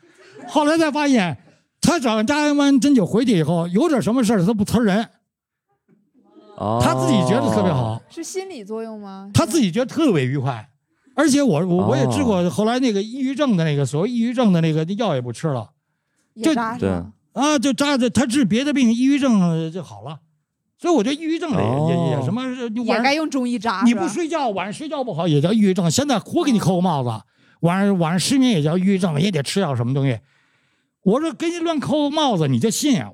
后来才发现，他找完扎完针灸回去以后，有点什么事儿他不呲人，哦他自己觉得特别好，是心理作用吗？他自己觉得特别愉快。而且我我我也治哦过，后来那个抑郁症的那个所谓抑郁症的那个药也不吃了就对扎是吗？啊，就扎的他治别的病，抑郁症呃就好了。所以我觉得抑郁症的也、也也哦什么，你也晚该用中医扎你不睡觉，晚上睡觉不好也叫抑郁症。现在活给你扣个帽子，晚上晚上失眠也叫抑郁症，也得吃药什么东西。我说给你乱扣个帽子，你就信啊？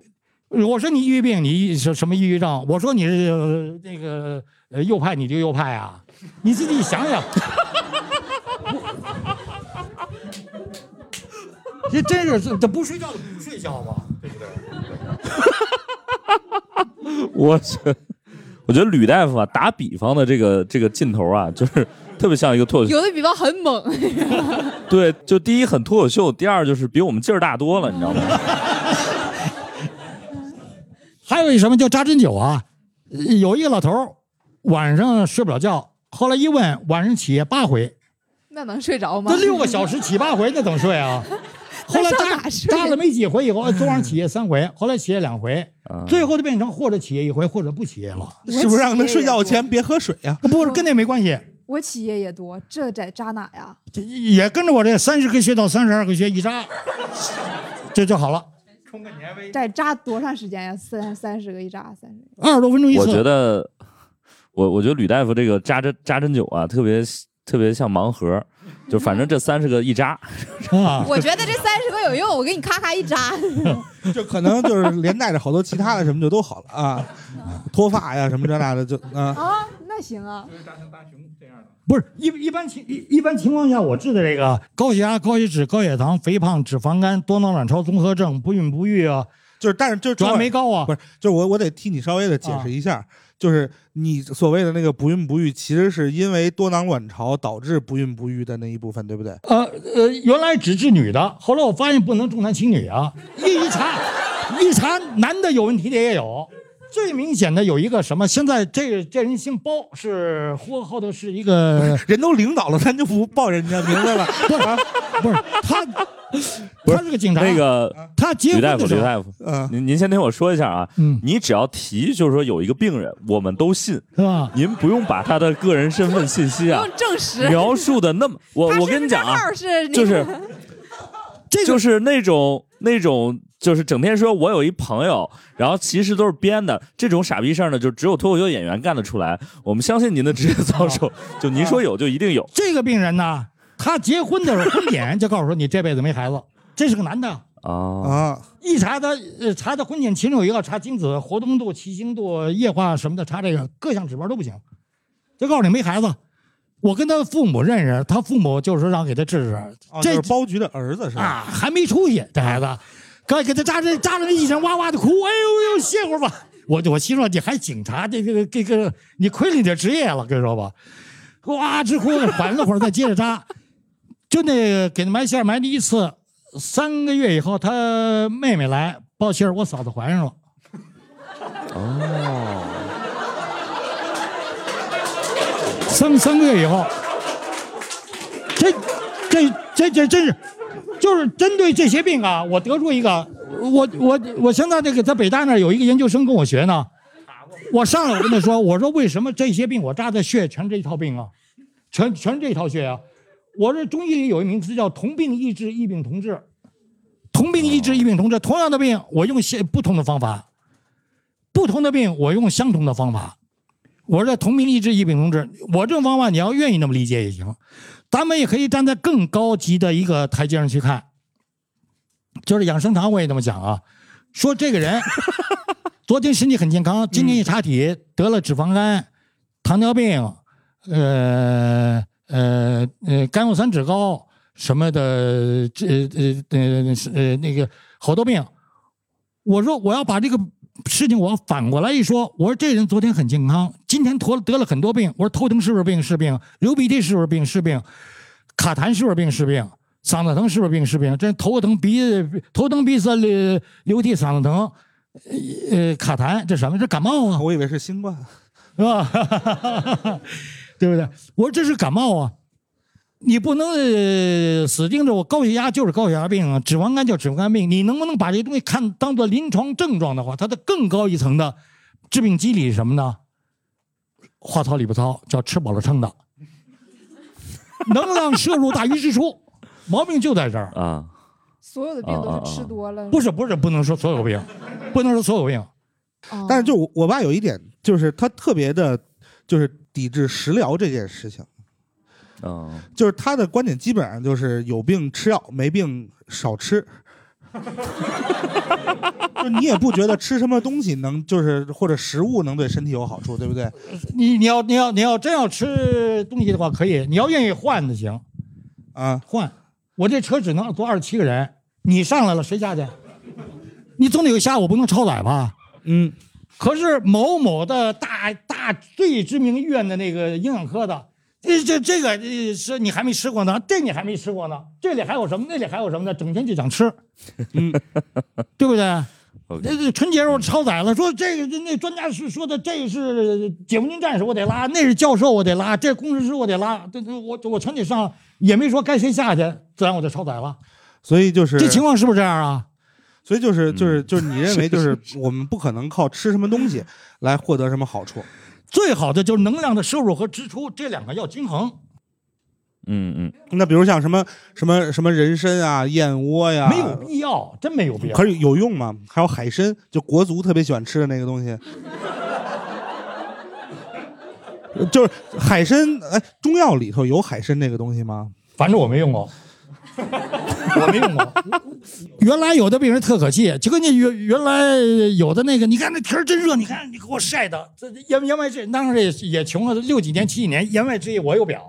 我说你抑郁病，你什什么抑郁症？我说你是、呃那个呃右派，你就右派啊？你自己想想。这真是这这不睡觉就不睡觉吧，对不对？我去，我觉得吕大夫啊，打比方的这个这个劲头啊，就是特别像一个脱口秀。有的比方很猛，对，就第一很脱口秀，第二就是比我们劲儿大多了，你知道吗？还有一什么叫扎针灸啊？呃有一个老头儿晚上睡不了觉，后来一问，晚上起夜八回，那能睡着吗那？六个小时起八回，那怎么睡啊？后来扎哪睡扎了没几回以后，昨晚起夜三回，后来起夜两回，啊最后就变成或者起夜一回，或者不起夜了。是不是让他睡觉前别喝水啊？不是跟那没关系，我起夜也多，这在扎哪呀？这也跟着我这三十个穴到三十二个穴一扎，这就好了，得扎多长时间呀？三三十个一扎，三十个。二十多分钟一次。我觉得，我我觉得吕大夫这个扎针扎针灸啊，特别特别像盲盒，就反正这三十个一扎，啊，我觉得这三十个有用，我给你咔咔一扎。就可能就是连带着好多其他的什么就都好了啊，脱发呀什么这那的就啊，啊，那行啊，不是一一般情一一般情况下，我治的这个高血压、高血脂、高血糖、肥胖、脂肪肝、多囊卵巢综合症、不孕不育啊，就是但是就是转酶高啊不，是，就是我我得替你稍微的解释一下，就是你所谓的那个不孕不育，其实是因为多囊卵巢导致不孕不育的那一部分，对不对？呃呃，原来只治女的，后来我发现不能重男轻女啊，一一查 一查，男的有问题的也有。最明显的有一个什么？现在这这人姓包，是后后头是一个 人都领导了，咱就不报人家名字了。不是不是他，他是个警察。那个他结吕大夫，婚的时候，吕大夫，嗯，您您先听我说一下啊，嗯，你只要提就是说有一个病人，我们都信，是吧？您不用把他的个人身份信息啊用证实。描述的那么，我他我跟你讲啊，就是这个就是那种那种，就是整天说我有一朋友，然后其实都是编的，这种傻逼事儿呢，就只有脱口秀演员干得出来。我们相信您的职业操守，就您说有就一定有。这个病人呢，他结婚的时候婚检就告诉说你这辈子没孩子，这是个男的。啊啊，一查他，呃，查他婚检，其中有一个查精子活动度、骑行度、液化什么的，查这个各项指标都不行，就告诉你没孩子。我跟他父母认识，他父母就是让给他治治，哦这就是包局的儿子是吧？啊还没出息，这孩子，刚给他扎针，扎针一声哇哇的哭，哎呦呦，歇会儿吧。我我心说你还警察，这个这个你亏了你的职业了，跟你说吧，哇直哭，缓了会儿再接着扎，就那给他埋线埋第一次，三个月以后，他妹妹来报信儿，我嫂子怀上了。哦，三三个月以后，这这这这真是，就是针对这些病啊，我得出一个，我我我现在这个在北大那有一个研究生跟我学呢，我上来我跟他说，我说为什么这些病我扎的穴全这一套病啊，全全这一套穴啊，我这中医里有一名词叫同病异治，异病同治，同病异治，异病同治，同样的病我用些不同的方法，不同的病我用相同的方法。我说同病异治，异病同治。我这种方法你要愿意那么理解也行，咱们也可以站在更高级的一个台阶上去看。就是养生堂我也这么讲啊，说这个人 昨天身体很健康，今天一查体得了脂肪肝、糖尿病，呃呃呃甘油三酯高什么的，这呃呃呃那个好多病。我说我要把这个事情我要反过来一说，我说这人昨天很健康，今天得得了很多病。我说头疼是不是病？是病。流鼻涕是不是病？是病。卡痰是不是病？是病。嗓子疼是不是病？是病。这头疼鼻头疼鼻塞流流涕嗓子疼，呃卡痰这什么？这感冒啊，我以为是新冠，是吧？对不对？我说这是感冒啊。你不能、呃、死盯着我高血压就是高血压病啊，脂肪肝叫脂肪肝病。你能不能把这东西看当做临床症状的话，它的更高一层的致病机理是什么呢？话糙理不糙，叫吃饱了撑的，能量摄入大于支出，毛病就在这儿。啊，所有的病都是吃多了。不是不是，不能说所有病，不能说所有病。哦但是就我我爸有一点，就是他特别的，就是抵制食疗这件事情。嗯，就是他的观点基本上就是有病吃药，没病少吃。就你也不觉得吃什么东西能就是或者食物能对身体有好处，对不对？你你要你要你要真要吃东西的话，可以。你要愿意换就行，啊，换。我这车只能坐二十七个人，你上来了谁下去？你总得有下午不能超载吧？嗯，可是某某的大大最知名医院的那个营养科的，这这这个呃是你还没吃过呢，这你还没吃过呢，这里还有什么，那里还有什么呢？整天就想吃，嗯，对不对那这春节时候超载了，说这个那专家是说的，这是解放军战士我得拉，那是教授我得拉，这工程师我得拉，这这我我全得上，也没说该谁下去，自然我就超载了。所以就是这情况是不是这样啊？所以就是就是就是你认为就是 我们不可能靠吃什么东西来获得什么好处。最好的就是能量的摄入和支出这两个要均衡，嗯嗯，那比如像什么什么什么人参啊、燕窝呀，没有必要，真没有必要。可是有用吗？还有海参，就国足特别喜欢吃的那个东西。就是海参，哎，中药里头有海参那个东西吗？反正我没用过，我没用过。原来有的病人特可气，就跟你原原来有的那个，你看那天儿真热，你看你给我晒的，这这言言外之意，当时也也穷了，六几年七几年，言外之意我有表，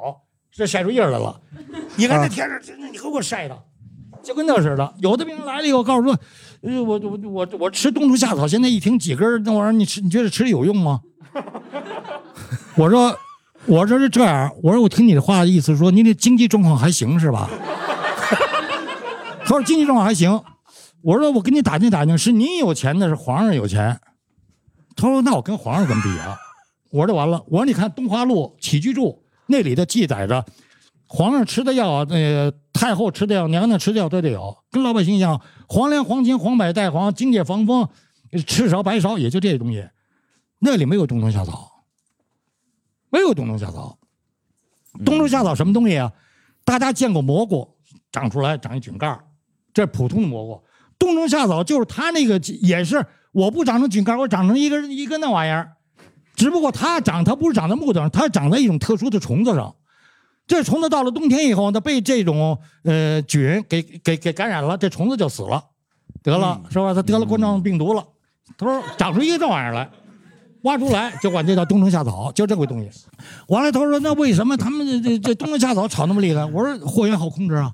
这晒出印儿来了。你看这天儿真的，你给我晒的，就跟那似的。有的病人来了以后，告诉说，呃，我我我我吃冬虫夏草，现在一听几根那玩意儿，你吃你觉得吃有用吗？我说，我说是这样，我说我听你的话的意思说，你的经济状况还行是吧？他说经济状况还行。我说我跟你打听打听，是你有钱呢，是皇上有钱？他说那我跟皇上怎么比啊？我说就完了，我说你看《东华录》《起居注》那里头记载着，皇上吃的药，呃，太后吃的药，娘娘吃的药都得有，跟老百姓一样，黄连、黄芩、黄柏、带黄、荆芥、防风，赤芍、白芍，也就这些东西。那里没有冬虫夏草，没有冬虫夏草。冬虫夏草什么东西啊？大家见过蘑菇长出来长一菌盖儿，这是普通的蘑菇。冬虫夏草就是它那个也是，我不长成菌干，我长成一根一根那玩意儿，只不过它长它不是长在木头上，它长在一种特殊的虫子上。这虫子到了冬天以后它，被这种呃菌给给给感染了，这虫子就死了，得了、是吧？它得了冠状病毒了，他说长出一个这玩意儿来。挖出来就管这叫冬虫夏草，就这回东西。完了，他说那为什么他们这这这冬虫夏草炒那么厉害？我说货源好控制啊，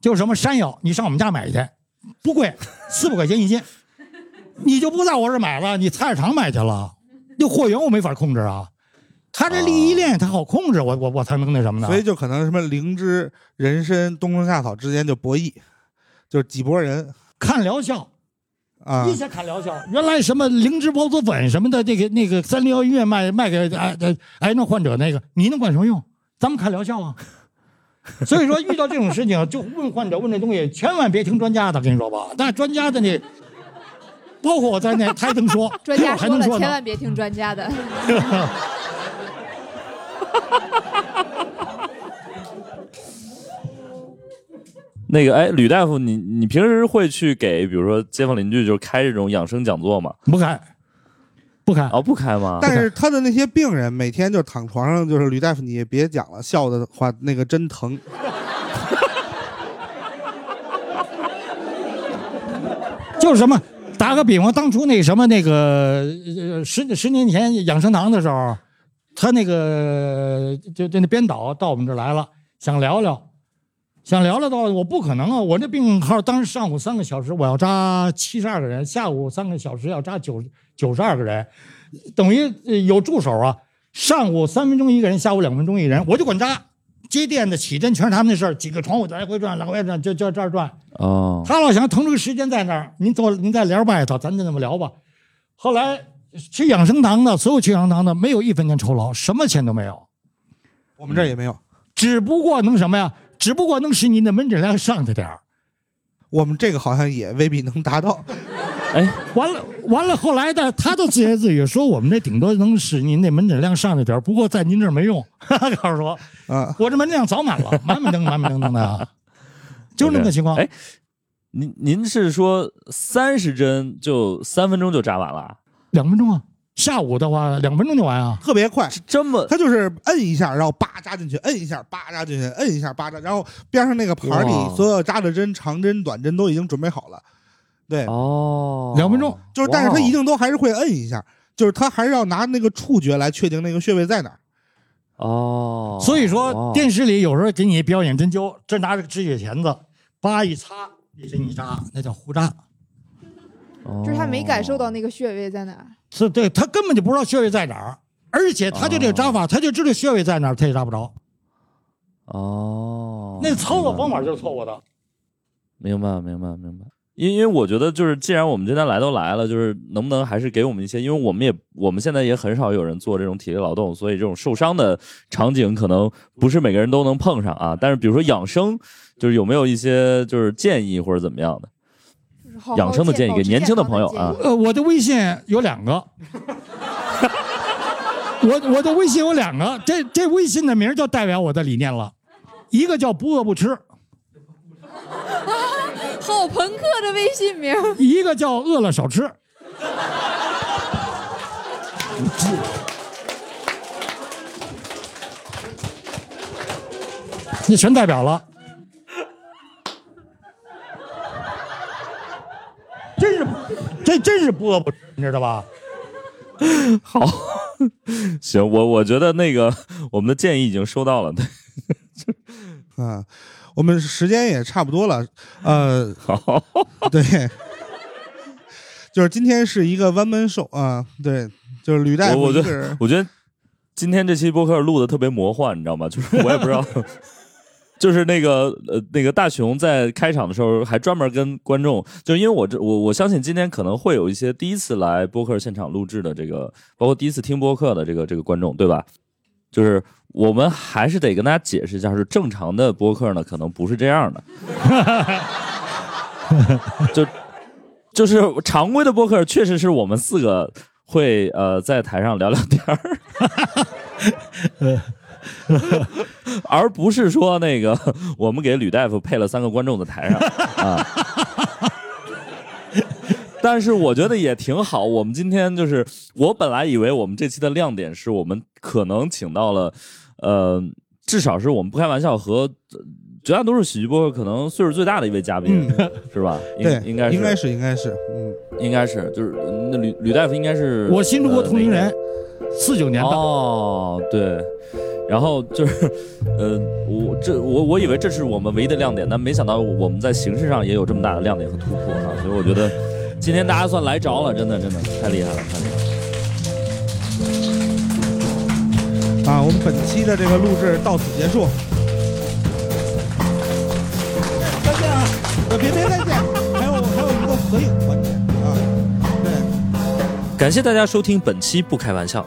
就什么山药，你上我们家买去，不贵，四百块钱一斤，你就不在我这儿买了，你菜市场买去了，这货源我没法控制啊。他这利益链他好控制，我我我才能那什么呢？所以就可能什么灵芝、人参、冬虫夏草之间就博弈。就是几拨人看疗效，啊一下看疗效。原来什么灵芝孢子粉什么的，这个那个三零幺医院卖卖给癌癌癌症患者那个，你能管什么用？咱们看疗效啊。所以说，遇到这种事情，就问患者问这东西，千万别听专家的，跟你说吧。那专家的呢，包括我在内，他还能说，专家说了，还能说。千万别听专家的。那个，哎，吕大夫，你你平时会去给比如说街坊邻居就是开这种养生讲座吗？不开，不开。哦，不开吗？但是他的那些病人每天就躺床上，就是吕大夫，你也别讲了，笑的话那个真疼。就是什么，打个比方，当初那什么那个呃十十年前养生堂的时候，他那个就就那编导到我们这儿来了，想聊聊，想聊聊的话，我不可能啊，我这病号当时上午三个小时我要扎七十二个人，下午三个小时要扎九九十二个人，等于呃有助手啊，上午三分钟一个人，下午两分钟一人，我就管扎。接电的、起针全是他们的事儿，几个床我来回转，来回转，就就这儿转。哦，他老想腾出个时间在那儿，您坐，您在帘外头，咱就那么聊吧。后来去养生堂的，所有去养生堂的，没有一分钱酬劳，什么钱都没有，我们这儿也没有，只不过能什么呀？只不过能使您的门诊量上去点儿。我们这个好像也未必能达到。哎，完了完了，后来的他都自言自语说，我们这顶多能使您那门诊量上去点儿，不过在您这儿没用。告诉我，啊，我这门诊量早满了，满满登满满登登的啊，就是那么个情况。哎，您您是说三十针就三分钟就扎完了？两分钟啊，下午的话两分钟就完啊。特别快，这么他就是摁一下，然后叭扎进去，摁一下叭扎进去，摁一下叭扎，然后边上那个盘里所有扎的针、长针、短针都已经准备好了。对，哦，两分钟就是，但是他一定都还是会摁一下，就是他还是要拿那个触觉来确定那个穴位在哪儿。哦，所以说哦电视里有时候给你表演针灸，这拿着个止血钳子，叭一擦，一针一扎，那叫胡扎。就是他没感受到那个穴位在哪儿。是对他根本就不知道穴位在哪儿，而且他就这个扎法，他就知道穴位在哪儿，他也扎不着。哦，那操作方法就是错误的。明白，明白，明白。因因为我觉得就是，既然我们今天来都来了，就是能不能还是给我们一些，因为我们也我们现在也很少有人做这种体力劳动，所以这种受伤的场景可能不是每个人都能碰上啊。但是比如说养生，就是有没有一些就是建议或者怎么样的？养生的建议给年轻的朋友啊呃，我的微信有两个，我我的微信有两个，这这微信的名儿就代表我的理念了，一个叫不饿不吃，好朋克的微信名。一个叫饿了少吃。你全代表了，真是，这真是不饿不吃，你知道吧？好，行，我我觉得那个我们的建议已经收到了。对，啊，我们时间也差不多了，呃，好，对，就是今天是一个 one man show 啊，对，就是吕大夫我我觉得我觉得今天这期播客录的特别魔幻，你知道吗？就是我也不知道，就是那个呃那个大熊在开场的时候还专门跟观众，就因为我这我我相信今天可能会有一些第一次来播客现场录制的这个，包括第一次听播客的这个这个观众，对吧？就是我们还是得跟大家解释一下，是正常的播客呢，可能不是这样的，就就是常规的播客，确实是我们四个会呃在台上聊聊天儿，而不是说那个我们给吕大夫配了三个观众在台上啊。但是我觉得也挺好。我们今天就是，我本来以为我们这期的亮点是我们可能请到了，呃，至少是我们不开玩笑和呃绝大多数喜剧播客可能岁数最大的一位嘉宾，是吧？应对，应该是应该是应该是，嗯，应该是，就是那吕吕大夫应该是我新中国呃同龄人，四九年的。哦，对，然后就是，呃，我这我我以为这是我们唯一的亮点，但没想到我们在形式上也有这么大的亮点和突破啊！所以我觉得今天大家算来着了，真的真的太厉害了，太厉害了。啊，我们本期的这个录制到此结束。再见啊！呃别别再见，还有还有一个合影环节啊，对。感谢大家收听本期不开玩笑。